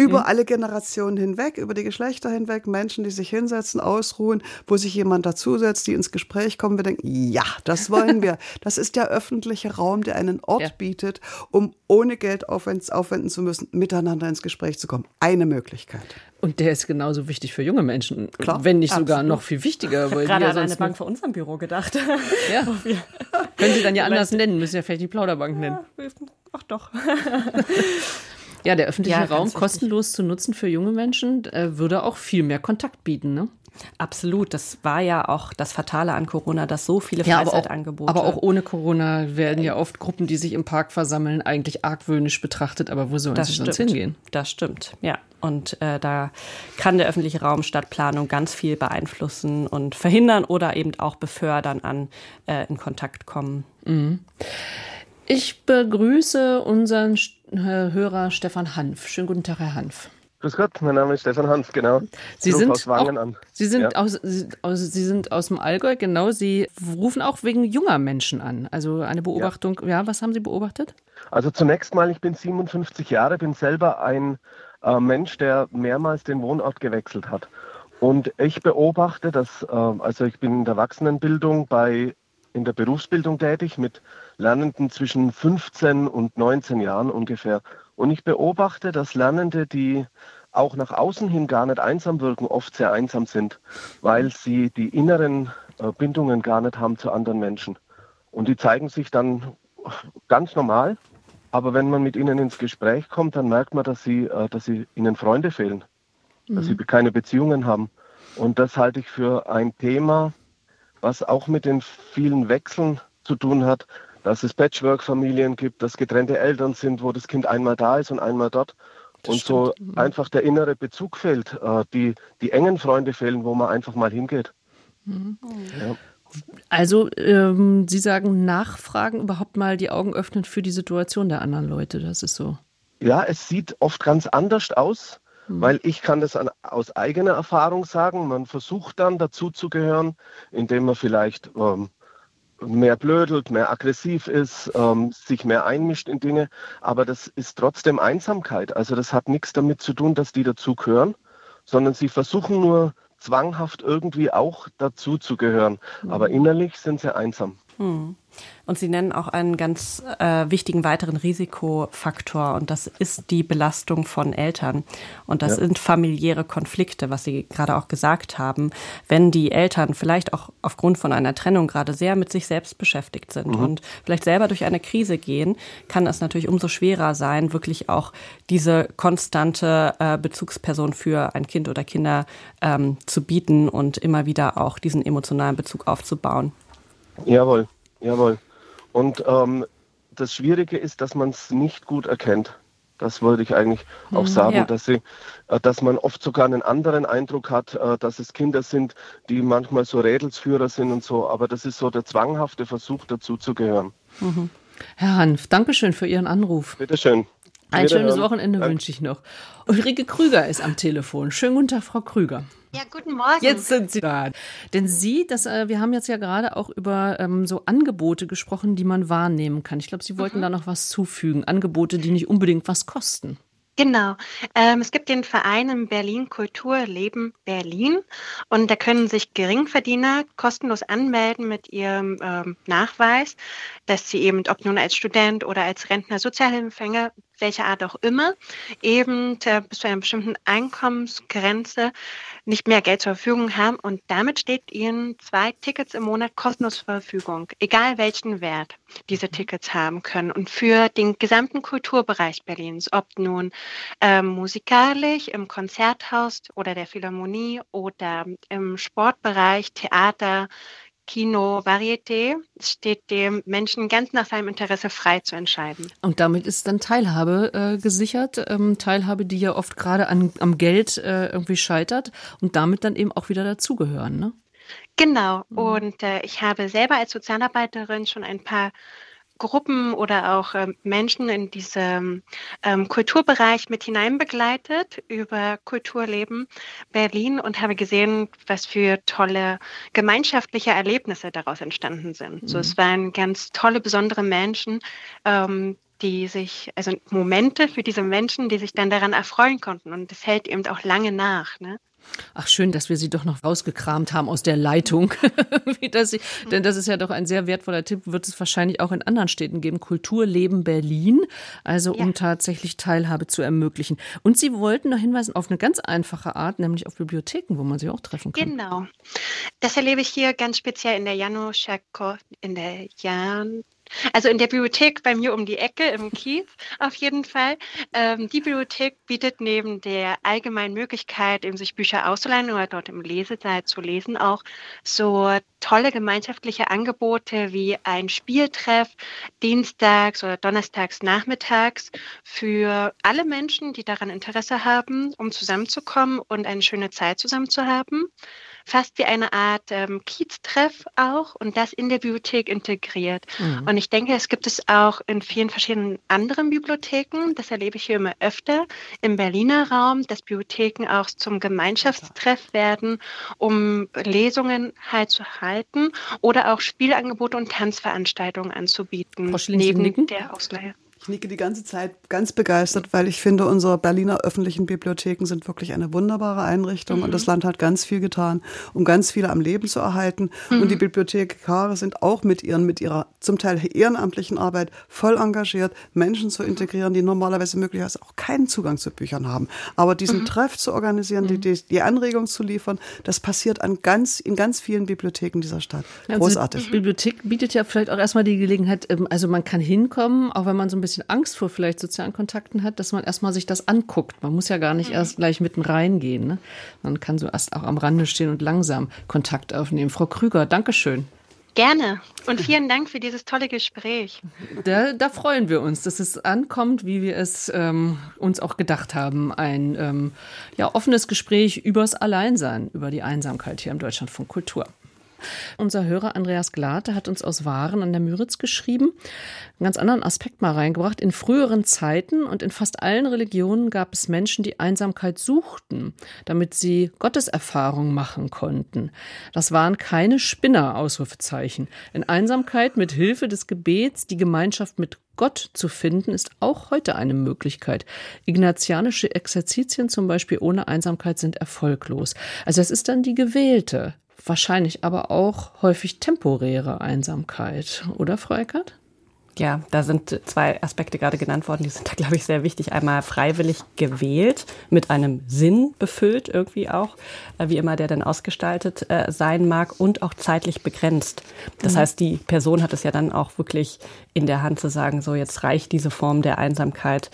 über mhm. alle Generationen hinweg, über die Geschlechter hinweg, Menschen, die sich hinsetzen, ausruhen, wo sich jemand dazusetzt, die ins Gespräch kommen. Wir denken, ja, das wollen wir. Das ist der öffentliche Raum, der einen Ort ja. bietet, um ohne Geld aufwenden zu müssen, miteinander ins Gespräch zu kommen. Eine Möglichkeit. Und der ist genauso wichtig für junge Menschen, Klar, wenn nicht absolut. sogar noch viel wichtiger. Weil Gerade an eine Bank vor unserem Büro gedacht. Ja. Können Sie dann ja anders nennen, müssen ja vielleicht die Plauderbank nennen. Ja, ach doch. Ja, der öffentliche ja, Raum kostenlos zu nutzen für junge Menschen äh, würde auch viel mehr Kontakt bieten, ne? Absolut. Das war ja auch das Fatale an Corona, dass so viele ja, Freizeitangebote. Aber, aber auch, ohne Corona werden ja oft Gruppen, die sich im Park versammeln, eigentlich argwöhnisch betrachtet. Aber wo sollen das sie stimmt. sonst hingehen? Das stimmt, ja. Und äh, da kann der öffentliche Raum Stadtplanung ganz viel beeinflussen und verhindern oder eben auch befördern an äh, in Kontakt kommen. Mhm. Ich begrüße unseren äh, Hörer Stefan Hanf. Schönen guten Tag, Herr Hanf. Grüß Gott, mein Name ist Stefan Hanf, genau. Sie sind, aus auch, Sie, sind ja. aus, aus, Sie sind aus dem Allgäu, genau. Sie rufen auch wegen junger Menschen an. Also eine Beobachtung, ja, ja was haben Sie beobachtet? Also zunächst mal, ich bin 57 Jahre, bin selber ein äh, Mensch, der mehrmals den Wohnort gewechselt hat. Und ich beobachte, dass, äh, also ich bin in der Erwachsenenbildung bei, in der Berufsbildung tätig mit Lernenden zwischen 15 und 19 Jahren ungefähr. Und ich beobachte, dass Lernende, die auch nach außen hin gar nicht einsam wirken, oft sehr einsam sind, weil sie die inneren äh, Bindungen gar nicht haben zu anderen Menschen. Und die zeigen sich dann ganz normal, aber wenn man mit ihnen ins Gespräch kommt, dann merkt man, dass sie, äh, dass sie ihnen Freunde fehlen, mhm. dass sie mhm. keine Beziehungen haben. Und das halte ich für ein Thema, was auch mit den vielen Wechseln zu tun hat, dass es Patchwork-Familien gibt, dass getrennte Eltern sind, wo das Kind einmal da ist und einmal dort. Das und stimmt. so mhm. einfach der innere Bezug fehlt, äh, die, die engen Freunde fehlen, wo man einfach mal hingeht. Mhm. Ja. Also ähm, Sie sagen, nachfragen, überhaupt mal die Augen öffnen für die Situation der anderen Leute, das ist so. Ja, es sieht oft ganz anders aus, mhm. weil ich kann das an, aus eigener Erfahrung sagen. Man versucht dann dazu zu gehören, indem man vielleicht ähm, mehr blödelt, mehr aggressiv ist, ähm, sich mehr einmischt in Dinge. Aber das ist trotzdem Einsamkeit. Also das hat nichts damit zu tun, dass die dazu gehören, sondern sie versuchen nur zwanghaft irgendwie auch dazu zu gehören. Mhm. Aber innerlich sind sie einsam. Mhm. Und Sie nennen auch einen ganz äh, wichtigen weiteren Risikofaktor und das ist die Belastung von Eltern. Und das ja. sind familiäre Konflikte, was Sie gerade auch gesagt haben. Wenn die Eltern vielleicht auch aufgrund von einer Trennung gerade sehr mit sich selbst beschäftigt sind mhm. und vielleicht selber durch eine Krise gehen, kann es natürlich umso schwerer sein, wirklich auch diese konstante äh, Bezugsperson für ein Kind oder Kinder ähm, zu bieten und immer wieder auch diesen emotionalen Bezug aufzubauen. Jawohl. Jawohl. Und ähm, das Schwierige ist, dass man es nicht gut erkennt. Das wollte ich eigentlich auch mhm, sagen, ja. dass, sie, äh, dass man oft sogar einen anderen Eindruck hat, äh, dass es Kinder sind, die manchmal so Rädelsführer sind und so. Aber das ist so der zwanghafte Versuch, dazuzugehören. Mhm. Herr Hanf, Dankeschön für Ihren Anruf. Bitteschön. Ein schönes Wochenende wünsche ich noch. Ulrike Krüger ist am Telefon. Schönen guten Tag, Frau Krüger. Ja, guten Morgen. Jetzt sind Sie da. Denn Sie, das, äh, wir haben jetzt ja gerade auch über ähm, so Angebote gesprochen, die man wahrnehmen kann. Ich glaube, Sie wollten mhm. da noch was zufügen. Angebote, die nicht unbedingt was kosten. Genau. Ähm, es gibt den Verein in Berlin Kultur Leben Berlin und da können sich Geringverdiener kostenlos anmelden mit ihrem ähm, Nachweis, dass sie eben, ob nun als Student oder als Rentner, Sozialhilfeempfänger, welcher Art auch immer, eben bis zu einer bestimmten Einkommensgrenze nicht mehr Geld zur Verfügung haben und damit steht ihnen zwei Tickets im Monat kostenlos zur Verfügung, egal welchen Wert diese mhm. Tickets haben können. Und für den gesamten Kulturbereich Berlins, ob nun ähm, musikalisch im Konzerthaus oder der Philharmonie oder im Sportbereich, Theater, Kino, Varieté steht dem Menschen ganz nach seinem Interesse frei zu entscheiden. Und damit ist dann Teilhabe äh, gesichert, ähm, Teilhabe, die ja oft gerade am Geld äh, irgendwie scheitert und damit dann eben auch wieder dazugehören. Ne? Genau. Mhm. Und äh, ich habe selber als Sozialarbeiterin schon ein paar Gruppen oder auch ähm, Menschen in diesem ähm, Kulturbereich mit hineinbegleitet über Kulturleben Berlin und habe gesehen, was für tolle gemeinschaftliche Erlebnisse daraus entstanden sind. Mhm. So, es waren ganz tolle, besondere Menschen, ähm, die sich, also Momente für diese Menschen, die sich dann daran erfreuen konnten. Und das hält eben auch lange nach. Ne? Ach, schön, dass wir Sie doch noch rausgekramt haben aus der Leitung. Sie, denn das ist ja doch ein sehr wertvoller Tipp, wird es wahrscheinlich auch in anderen Städten geben. Kulturleben Berlin, also um ja. tatsächlich Teilhabe zu ermöglichen. Und Sie wollten noch hinweisen auf eine ganz einfache Art, nämlich auf Bibliotheken, wo man sich auch treffen kann. Genau. Das erlebe ich hier ganz speziell in der Januszek, in der Jan Also in der Bibliothek bei mir um die Ecke im Kiez auf jeden Fall. Ähm, die Bibliothek bietet neben der allgemeinen Möglichkeit, eben sich Bücher auszuleihen oder dort im Lesesaal zu lesen, auch so tolle gemeinschaftliche Angebote wie ein Spieltreff dienstags oder donnerstags nachmittags für alle Menschen, die daran Interesse haben, um zusammenzukommen und eine schöne Zeit zusammen zu haben fast wie eine Art ähm, Kieztreff auch und das in der Bibliothek integriert. Mhm. Und ich denke, es gibt es auch in vielen verschiedenen anderen Bibliotheken. Das erlebe ich hier immer öfter im Berliner Raum, dass Bibliotheken auch zum Gemeinschaftstreff werden, um Lesungen halt zu halten oder auch Spielangebote und Tanzveranstaltungen anzubieten, neben der Ausleihe. Ich nicke die ganze Zeit ganz begeistert, weil ich finde, unsere Berliner öffentlichen Bibliotheken sind wirklich eine wunderbare Einrichtung mhm. und das Land hat ganz viel getan, um ganz viele am Leben zu erhalten. Mhm. Und die Bibliothekare sind auch mit ihren, mit ihrer zum Teil ehrenamtlichen Arbeit voll engagiert, Menschen zu integrieren, die normalerweise möglicherweise auch keinen Zugang zu Büchern haben. Aber diesen mhm. Treff zu organisieren, die, die, die Anregung zu liefern, das passiert an ganz, in ganz vielen Bibliotheken dieser Stadt. Großartig. Also die Bibliothek bietet ja vielleicht auch erstmal die Gelegenheit, ähm, also man kann hinkommen, auch wenn man so ein bisschen bisschen Angst vor vielleicht sozialen Kontakten hat, dass man erstmal sich das anguckt. Man muss ja gar nicht mhm. erst gleich mitten reingehen. Ne? Man kann so erst auch am Rande stehen und langsam Kontakt aufnehmen. Frau Krüger, Dankeschön. Gerne und vielen Dank für dieses tolle Gespräch. Da, da freuen wir uns, dass es ankommt, wie wir es ähm, uns auch gedacht haben. Ein ähm, ja, offenes Gespräch übers Alleinsein, über die Einsamkeit hier im Deutschlandfunk Kultur. Unser Hörer Andreas Glate hat uns aus Waren an der Müritz geschrieben, einen ganz anderen Aspekt mal reingebracht. In früheren Zeiten und in fast allen Religionen gab es Menschen, die Einsamkeit suchten, damit sie Gotteserfahrung machen konnten. Das waren keine Spinner, Ausrufezeichen. In Einsamkeit mit Hilfe des Gebets die Gemeinschaft mit Gott zu finden, ist auch heute eine Möglichkeit. Ignatianische Exerzitien zum Beispiel ohne Einsamkeit sind erfolglos. Also es ist dann die gewählte, wahrscheinlich aber auch häufig temporäre Einsamkeit, oder Frau Eckert? Ja, da sind zwei Aspekte gerade genannt worden, die sind da, glaube ich, sehr wichtig. Einmal freiwillig gewählt, mit einem Sinn befüllt irgendwie auch, äh, wie immer der dann ausgestaltet äh, sein mag und auch zeitlich begrenzt. Das mhm. heißt, die Person hat es ja dann auch wirklich in der Hand zu sagen, so jetzt reicht diese Form der Einsamkeit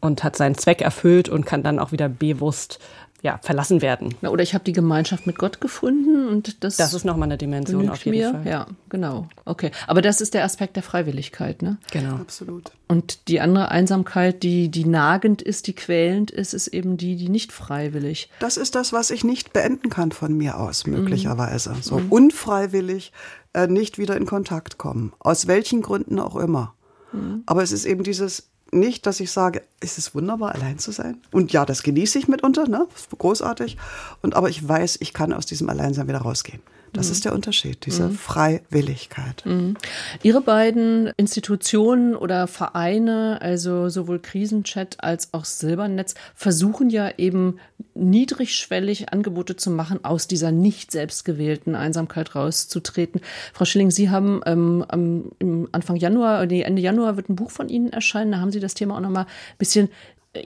und hat seinen Zweck erfüllt und kann dann auch wieder bewusst ja, verlassen werden. Na, oder ich habe die Gemeinschaft mit Gott gefunden und das. Das ist nochmal eine Dimension auf jeden mir. Fall. Ja, genau. Okay. Aber das ist der Aspekt der Freiwilligkeit, ne? Genau. Absolut. Und die andere Einsamkeit, die, die nagend ist, die quälend ist, ist eben die, die nicht freiwillig. Das ist das, was ich nicht beenden kann von mir aus, mhm. möglicherweise. Mhm. So unfreiwillig äh, nicht wieder in Kontakt kommen. Aus welchen Gründen auch immer. Mhm. Aber es ist eben dieses nicht, dass ich sage, es ist wunderbar, allein zu sein. Und ja, das genieße ich mitunter, ne? Großartig. Und aber ich weiß, ich kann aus diesem Alleinsein wieder rausgehen. Das mhm. ist der Unterschied, diese mhm. Freiwilligkeit. Mhm. Ihre beiden Institutionen oder Vereine, also sowohl Krisenchat als auch Silbernetz, versuchen ja eben niedrigschwellig Angebote zu machen, aus dieser nicht selbstgewählten Einsamkeit rauszutreten. Frau Schilling, Sie haben ähm, Anfang Januar, nee, Ende Januar wird ein Buch von Ihnen erscheinen. Da haben Sie das Thema auch nochmal ein bisschen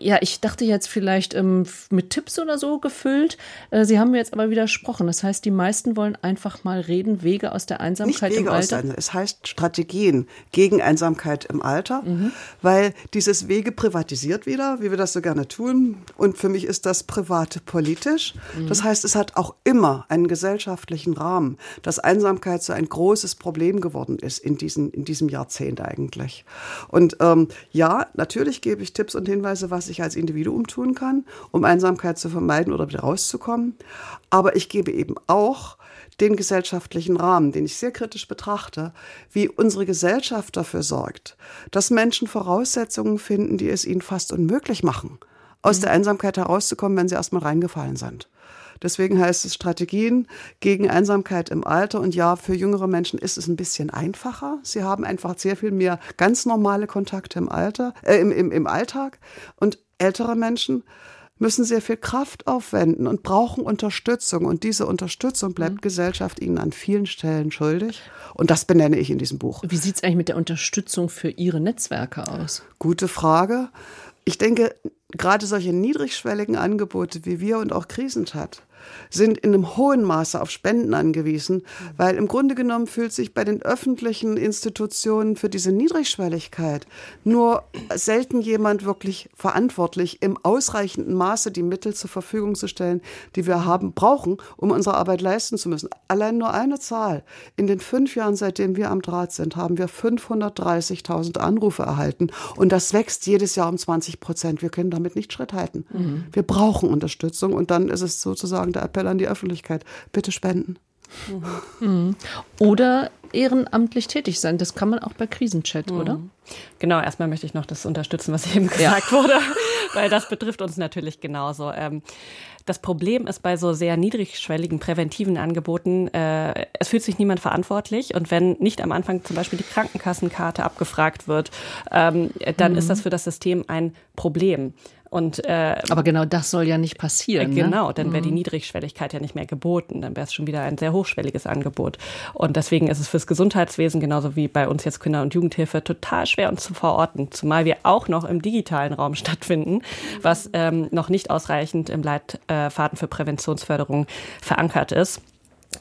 ja, ich dachte jetzt vielleicht ähm, mit Tipps oder so gefüllt. Äh, Sie haben mir jetzt aber widersprochen. Das heißt, die meisten wollen einfach mal reden, Wege aus der Einsamkeit Nicht Wege im Alter. Aus der, es heißt Strategien gegen Einsamkeit im Alter, mhm. weil dieses Wege privatisiert wieder, wie wir das so gerne tun. Und für mich ist das private politisch. Mhm. Das heißt, es hat auch immer einen gesellschaftlichen Rahmen, dass Einsamkeit so ein großes Problem geworden ist in, diesen, in diesem Jahrzehnt eigentlich. Und ähm, ja, natürlich gebe ich Tipps und Hinweise, was ich als Individuum tun kann, um Einsamkeit zu vermeiden oder wieder rauszukommen. Aber ich gebe eben auch den gesellschaftlichen Rahmen, den ich sehr kritisch betrachte, wie unsere Gesellschaft dafür sorgt, dass Menschen Voraussetzungen finden, die es ihnen fast unmöglich machen, aus mhm. der Einsamkeit herauszukommen, wenn sie erstmal reingefallen sind. Deswegen heißt es Strategien gegen Einsamkeit im Alter. Und ja, für jüngere Menschen ist es ein bisschen einfacher. Sie haben einfach sehr viel mehr ganz normale Kontakte im Alter, äh, im, im, im Alltag. Und ältere Menschen müssen sehr viel Kraft aufwenden und brauchen Unterstützung. Und diese Unterstützung bleibt mhm. Gesellschaft ihnen an vielen Stellen schuldig. Und das benenne ich in diesem Buch. Wie sieht es eigentlich mit der Unterstützung für Ihre Netzwerke aus? Gute Frage. Ich denke, gerade solche niedrigschwelligen Angebote wie wir und auch Krisenchat sind in einem hohen Maße auf Spenden angewiesen, weil im Grunde genommen fühlt sich bei den öffentlichen Institutionen für diese Niedrigschwelligkeit nur selten jemand wirklich verantwortlich, im ausreichenden Maße die Mittel zur Verfügung zu stellen, die wir haben, brauchen, um unsere Arbeit leisten zu müssen. Allein nur eine Zahl. In den fünf Jahren, seitdem wir am Draht sind, haben wir 530.000 Anrufe erhalten. Und das wächst jedes Jahr um 20 Prozent. Wir können damit nicht Schritt halten. Mhm. Wir brauchen Unterstützung. Und dann ist es sozusagen der Appell an die Öffentlichkeit. Bitte spenden. Mhm. Oder ehrenamtlich tätig sein. Das kann man auch bei Krisenchat, mhm. oder? Genau, erstmal möchte ich noch das unterstützen, was eben gesagt ja. wurde, weil das betrifft uns natürlich genauso. Ähm, das Problem ist bei so sehr niedrigschwelligen präventiven Angeboten, äh, es fühlt sich niemand verantwortlich und wenn nicht am Anfang zum Beispiel die Krankenkassenkarte abgefragt wird, ähm, dann mhm. ist das für das System ein Problem. Und, äh, Aber genau das soll ja nicht passieren. Äh, genau, ne? dann wäre die mhm. Niedrigschwelligkeit ja nicht mehr geboten. Dann wäre es schon wieder ein sehr hochschwelliges Angebot. Und deswegen ist es fürs Gesundheitswesen, genauso wie bei uns jetzt Kinder- und Jugendhilfe, total schwer uns zu verorten. Zumal wir auch noch im digitalen Raum stattfinden, was ähm, noch nicht ausreichend im Leitfaden für Präventionsförderung verankert ist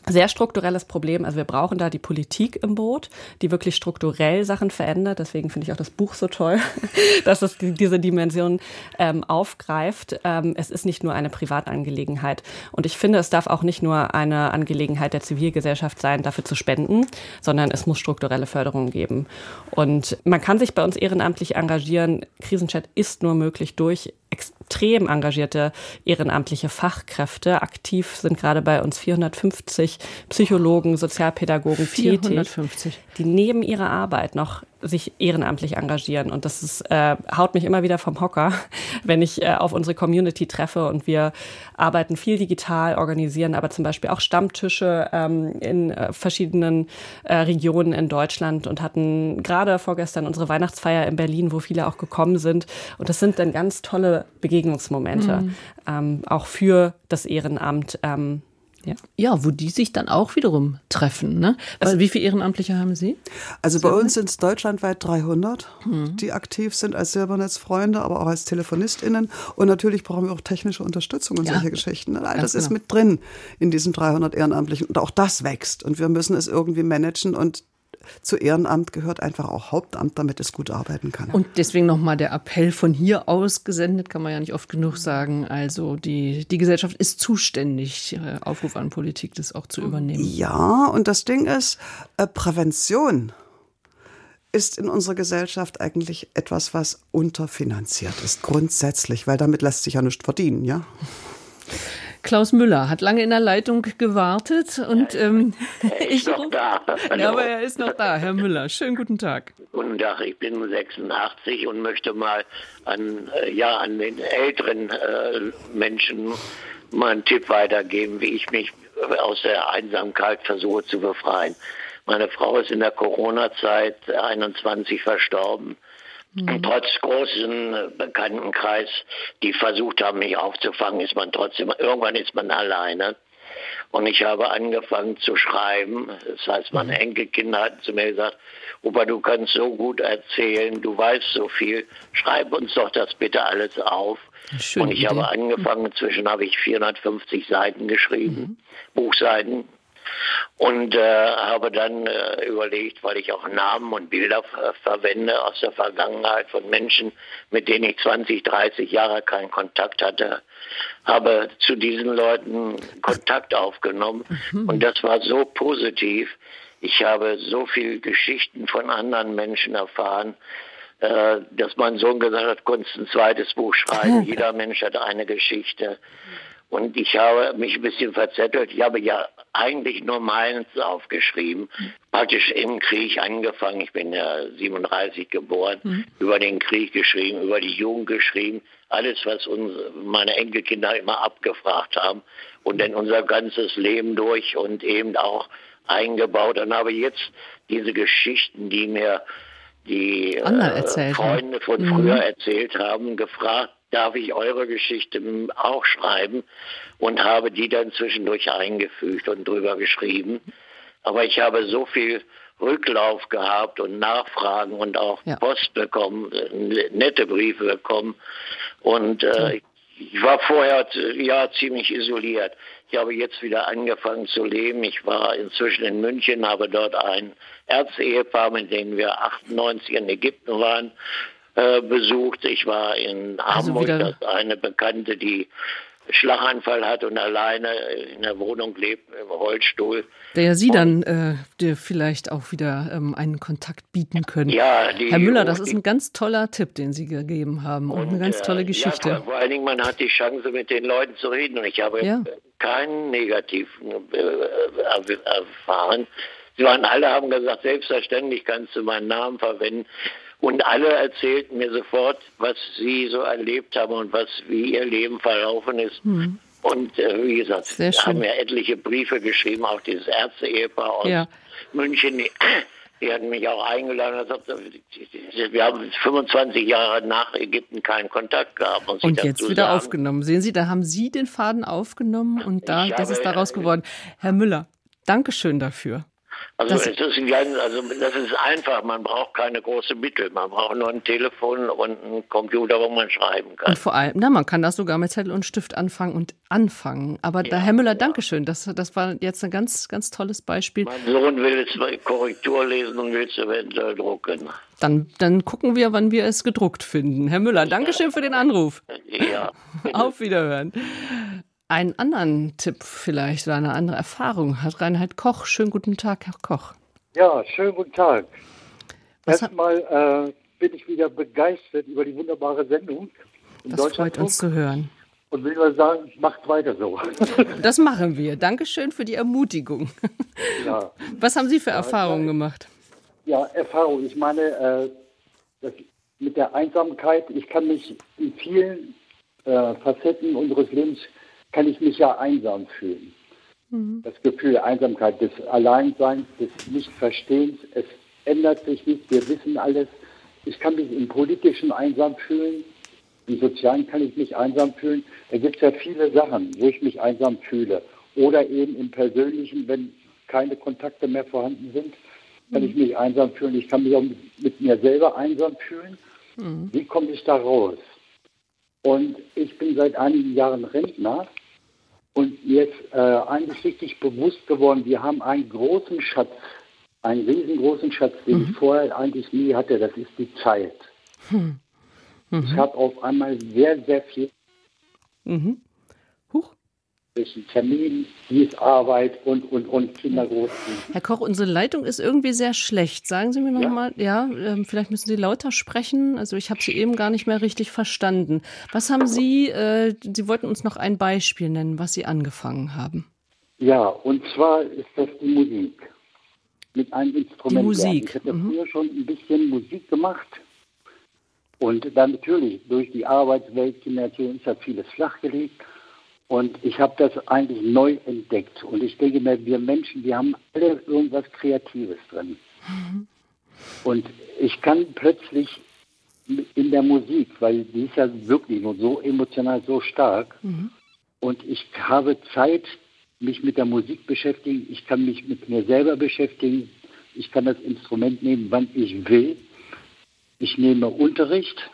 sehr strukturelles Problem. Also wir brauchen da die Politik im Boot, die wirklich strukturell Sachen verändert. Deswegen finde ich auch das Buch so toll, dass es diese Dimension ähm, aufgreift. Ähm, es ist nicht nur eine Privatangelegenheit. Und ich finde, es darf auch nicht nur eine Angelegenheit der Zivilgesellschaft sein, dafür zu spenden, sondern es muss strukturelle Förderung geben. Und man kann sich bei uns ehrenamtlich engagieren. Krisenchat ist nur möglich durch extrem engagierte ehrenamtliche Fachkräfte. Aktiv sind gerade bei uns 450 Psychologen, Sozialpädagogen 450. tätig, die neben ihrer Arbeit noch sich ehrenamtlich engagieren. Und das ist, äh, haut mich immer wieder vom Hocker, wenn ich äh, auf unsere Community treffe und wir arbeiten viel digital, organisieren aber zum Beispiel auch Stammtische ähm, in äh, verschiedenen äh, Regionen in Deutschland und hatten gerade vorgestern unsere Weihnachtsfeier in Berlin, wo viele auch gekommen sind. Und das sind dann ganz tolle Begegnungsmomente, mhm. ähm, auch für das Ehrenamt. Ähm, ja. ja, wo die sich dann auch wiederum treffen. Ne? Also wie viele Ehrenamtliche haben Sie? Also bei uns sind es deutschlandweit 300, mhm. die aktiv sind als Silbernetzfreunde, aber auch als TelefonistInnen. Und natürlich brauchen wir auch technische Unterstützung und ja. solche Geschichten. All das genau. ist mit drin in diesen 300 Ehrenamtlichen. Und auch das wächst. Und wir müssen es irgendwie managen. Und zu Ehrenamt gehört einfach auch Hauptamt, damit es gut arbeiten kann. Und deswegen nochmal der Appell von hier aus gesendet, kann man ja nicht oft genug sagen. Also die, die Gesellschaft ist zuständig, äh, Aufruf an Politik, das auch zu übernehmen. Ja, und das Ding ist, äh, Prävention ist in unserer Gesellschaft eigentlich etwas, was unterfinanziert ist, grundsätzlich, weil damit lässt sich ja nichts verdienen, ja. Klaus Müller hat lange in der Leitung gewartet und ähm, er ist noch da. Ja, aber er ist noch da, Herr Müller. Schönen guten Tag. Guten Tag, ich bin 86 und möchte mal an, äh, ja, an den älteren äh, Menschen mal einen Tipp weitergeben, wie ich mich aus der Einsamkeit versuche zu befreien. Meine Frau ist in der Corona-Zeit 21 verstorben. Mhm. Trotz großen Bekanntenkreis, die versucht haben, mich aufzufangen, ist man trotzdem, irgendwann ist man alleine. Und ich habe angefangen zu schreiben. Das heißt, meine mhm. Enkelkinder hatten zu mir gesagt, Opa, du kannst so gut erzählen, du weißt so viel, schreib uns doch das bitte alles auf. Schöne und ich habe angefangen, inzwischen habe ich 450 Seiten geschrieben, mhm. Buchseiten, und äh, habe dann äh, überlegt, weil ich auch Namen und Bilder verwende aus der Vergangenheit von Menschen, mit denen ich 20, 30 Jahre keinen Kontakt hatte, habe zu diesen Leuten Kontakt aufgenommen mhm. und das war so positiv. Ich habe so viele Geschichten von anderen Menschen erfahren, äh, dass mein Sohn gesagt hat, konntest ein zweites Buch schreiben. Jeder Mensch hat eine Geschichte. Und ich habe mich ein bisschen verzettelt. Ich habe ja eigentlich nur meins aufgeschrieben. Praktisch im Krieg angefangen. Ich bin ja 37 geboren. Mhm. Über den Krieg geschrieben, über die Jugend geschrieben. Alles, was uns, meine Enkelkinder immer abgefragt haben. Und dann unser ganzes Leben durch und eben auch eingebaut. Dann habe ich jetzt diese Geschichten, die mir die äh, Freunde von mhm. früher erzählt haben, gefragt darf ich eure Geschichte auch schreiben und habe die dann zwischendurch eingefügt und drüber geschrieben. Aber ich habe so viel Rücklauf gehabt und Nachfragen und auch ja. Post bekommen, nette Briefe bekommen. Und äh, ich war vorher ja ziemlich isoliert. Ich habe jetzt wieder angefangen zu leben. Ich war inzwischen in München, habe dort ein Erzehepaar, mit dem wir 98 in Ägypten waren, äh, besucht. Ich war in also Hamburg, das eine Bekannte, die Schlaganfall hat und alleine in der Wohnung lebt, im Rollstuhl. Der Sie dann äh, dir vielleicht auch wieder ähm, einen Kontakt bieten können. Ja, die, Herr Müller, das ist ein ganz toller Tipp, den Sie gegeben haben und, und eine ganz tolle Geschichte. Ja, vor allen Dingen, man hat die Chance, mit den Leuten zu reden und ich habe ja. keinen negativen äh, erfahren. Sie waren alle haben gesagt, selbstverständlich kannst du meinen Namen verwenden. Und alle erzählten mir sofort, was sie so erlebt haben und was wie ihr Leben verlaufen ist. Mhm. Und äh, wie gesagt, wir haben ja etliche Briefe geschrieben, auch dieses Ärzte-Ehepaar aus ja. München. Die, die hatten mich auch eingeladen. Wir haben 25 Jahre nach Ägypten keinen Kontakt gehabt. Und jetzt wieder sagen. aufgenommen. Sehen Sie, da haben Sie den Faden aufgenommen und da, das ist daraus geworden. Herr Müller, Dankeschön dafür. Also das, es ist ganz, also das ist einfach, man braucht keine großen Mittel, man braucht nur ein Telefon und einen Computer, wo man schreiben kann. Und vor allem, na, man kann das sogar mit Zettel und Stift anfangen und anfangen. Aber ja, Herr Müller, ja. Dankeschön, das, das war jetzt ein ganz, ganz tolles Beispiel. Mein Sohn will jetzt Korrektur lesen und will es eventuell drucken. Dann, dann gucken wir, wann wir es gedruckt finden. Herr Müller, Dankeschön für den Anruf. Ja. Auf Wiederhören einen anderen Tipp vielleicht oder eine andere Erfahrung hat Reinhard Koch. Schönen guten Tag, Herr Koch. Ja, schönen guten Tag. Erstmal äh, bin ich wieder begeistert über die wunderbare Sendung. Das freut uns zu hören. Und will mal sagen, macht weiter so. Das machen wir. Dankeschön für die Ermutigung. Ja. Was haben Sie für Erfahrungen gemacht? Ja, Erfahrung. Ich meine, äh, mit der Einsamkeit, ich kann mich in vielen äh, Facetten unseres Lebens kann ich mich ja einsam fühlen. Mhm. Das Gefühl Einsamkeit, des Alleinseins, des Nichtverstehens, es ändert sich nicht, wir wissen alles. Ich kann mich im Politischen einsam fühlen, im Sozialen kann ich mich einsam fühlen. Da gibt es ja viele Sachen, wo ich mich einsam fühle. Oder eben im Persönlichen, wenn keine Kontakte mehr vorhanden sind, kann mhm. ich mich einsam fühlen. Ich kann mich auch mit mir selber einsam fühlen. Mhm. Wie komme ich da raus? Und ich bin seit einigen Jahren Rentner und jetzt äh, eigentlich richtig bewusst geworden, wir haben einen großen Schatz, einen riesengroßen Schatz, den mhm. ich vorher eigentlich nie hatte, das ist die Zeit. Hm. Mhm. Ich habe auf einmal sehr, sehr viel mhm zwischen Termin, Dienstarbeit und, und, und Kinder großziehen. Herr Koch, unsere Leitung ist irgendwie sehr schlecht. Sagen Sie mir nochmal, ja, ja äh, vielleicht müssen Sie lauter sprechen. Also ich habe Sie eben gar nicht mehr richtig verstanden. Was haben Sie, äh, Sie wollten uns noch ein Beispiel nennen, was Sie angefangen haben. Ja, und zwar ist das die Musik. Mit einem Instrument. Die Musik. Ich hatte mhm. früher schon ein bisschen Musik gemacht. Und dann natürlich durch die Arbeitswelt, Kindererziehung ist ja vieles flachgelegt. Und ich habe das eigentlich neu entdeckt. Und ich denke mir, wir Menschen, wir haben alle irgendwas Kreatives drin. Mhm. Und ich kann plötzlich in der Musik, weil die ist ja wirklich nur so emotional so stark. Mhm. Und ich habe Zeit, mich mit der Musik beschäftigen. Ich kann mich mit mir selber beschäftigen. Ich kann das Instrument nehmen, wann ich will. Ich nehme Unterricht,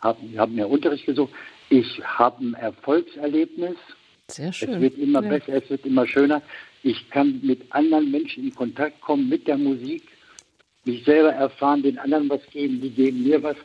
habe hab mir Unterricht gesucht. Ich habe ein Erfolgserlebnis. Sehr schön. Es wird immer ja. besser, es wird immer schöner. Ich kann mit anderen Menschen in Kontakt kommen, mit der Musik, mich selber erfahren, den anderen was geben, die geben mir was.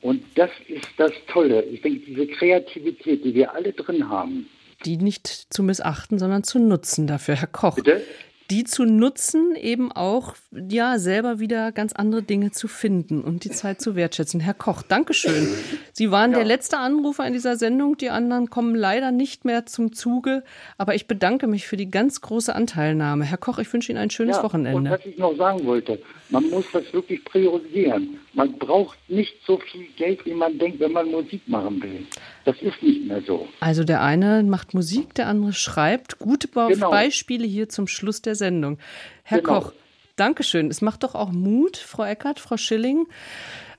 Und das ist das Tolle. Ich denke, diese Kreativität, die wir alle drin haben. Die nicht zu missachten, sondern zu nutzen dafür, Herr Koch. Bitte? Die zu nutzen, eben auch ja selber wieder ganz andere Dinge zu finden und die Zeit zu wertschätzen. Herr Koch, Dankeschön. Sie waren ja. der letzte Anrufer in dieser Sendung. Die anderen kommen leider nicht mehr zum Zuge. Aber ich bedanke mich für die ganz große Anteilnahme. Herr Koch, ich wünsche Ihnen ein schönes ja, Wochenende. Und was ich noch sagen wollte, man muss das wirklich priorisieren. Man braucht nicht so viel Geld, wie man denkt, wenn man Musik machen will. Das ist nicht mehr so. Also der eine macht Musik, der andere schreibt. Gute genau. Beispiele hier zum Schluss der Sendung. Herr genau. Koch, Dankeschön. Es macht doch auch Mut, Frau Eckert, Frau Schilling.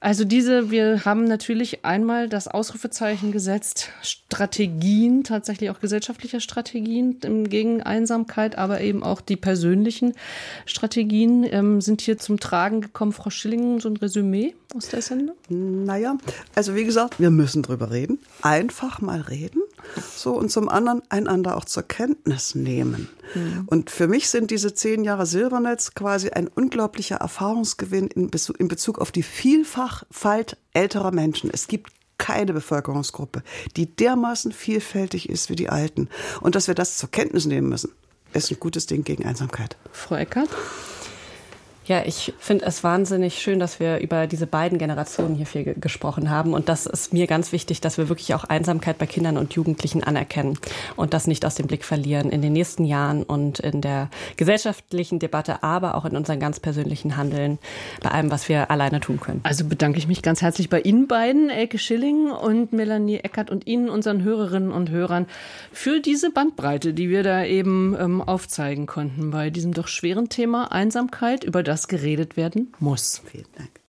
Also diese, wir haben natürlich einmal das Ausrufezeichen gesetzt, Strategien, tatsächlich auch gesellschaftliche Strategien gegen Einsamkeit, aber eben auch die persönlichen Strategien ähm, sind hier zum Tragen gekommen. Frau Schilling, so ein Resümee aus der Sendung? Naja, also wie gesagt, wir müssen drüber reden. Einfach mal reden. So, und zum anderen einander auch zur Kenntnis nehmen. Mhm. Und für mich sind diese zehn Jahre Silbernetz quasi ein unglaublicher Erfahrungsgewinn in Bezug, in Bezug auf die Vielfalt älterer Menschen. Es gibt keine Bevölkerungsgruppe, die dermaßen vielfältig ist wie die Alten. Und dass wir das zur Kenntnis nehmen müssen, ist ein gutes Ding gegen Einsamkeit. Frau Eckert? Ja, ich finde es wahnsinnig schön, dass wir über diese beiden Generationen hier viel gesprochen haben. Und das ist mir ganz wichtig, dass wir wirklich auch Einsamkeit bei Kindern und Jugendlichen anerkennen und das nicht aus dem Blick verlieren in den nächsten Jahren und in der gesellschaftlichen Debatte, aber auch in unserem ganz persönlichen Handeln, bei allem, was wir alleine tun können. Also bedanke ich mich ganz herzlich bei Ihnen beiden, Elke Schilling und Melanie Eckert und Ihnen, unseren Hörerinnen und Hörern, für diese Bandbreite, die wir da eben ähm, aufzeigen konnten bei diesem doch schweren Thema Einsamkeit, über das das geredet werden muss. Vielen Dank.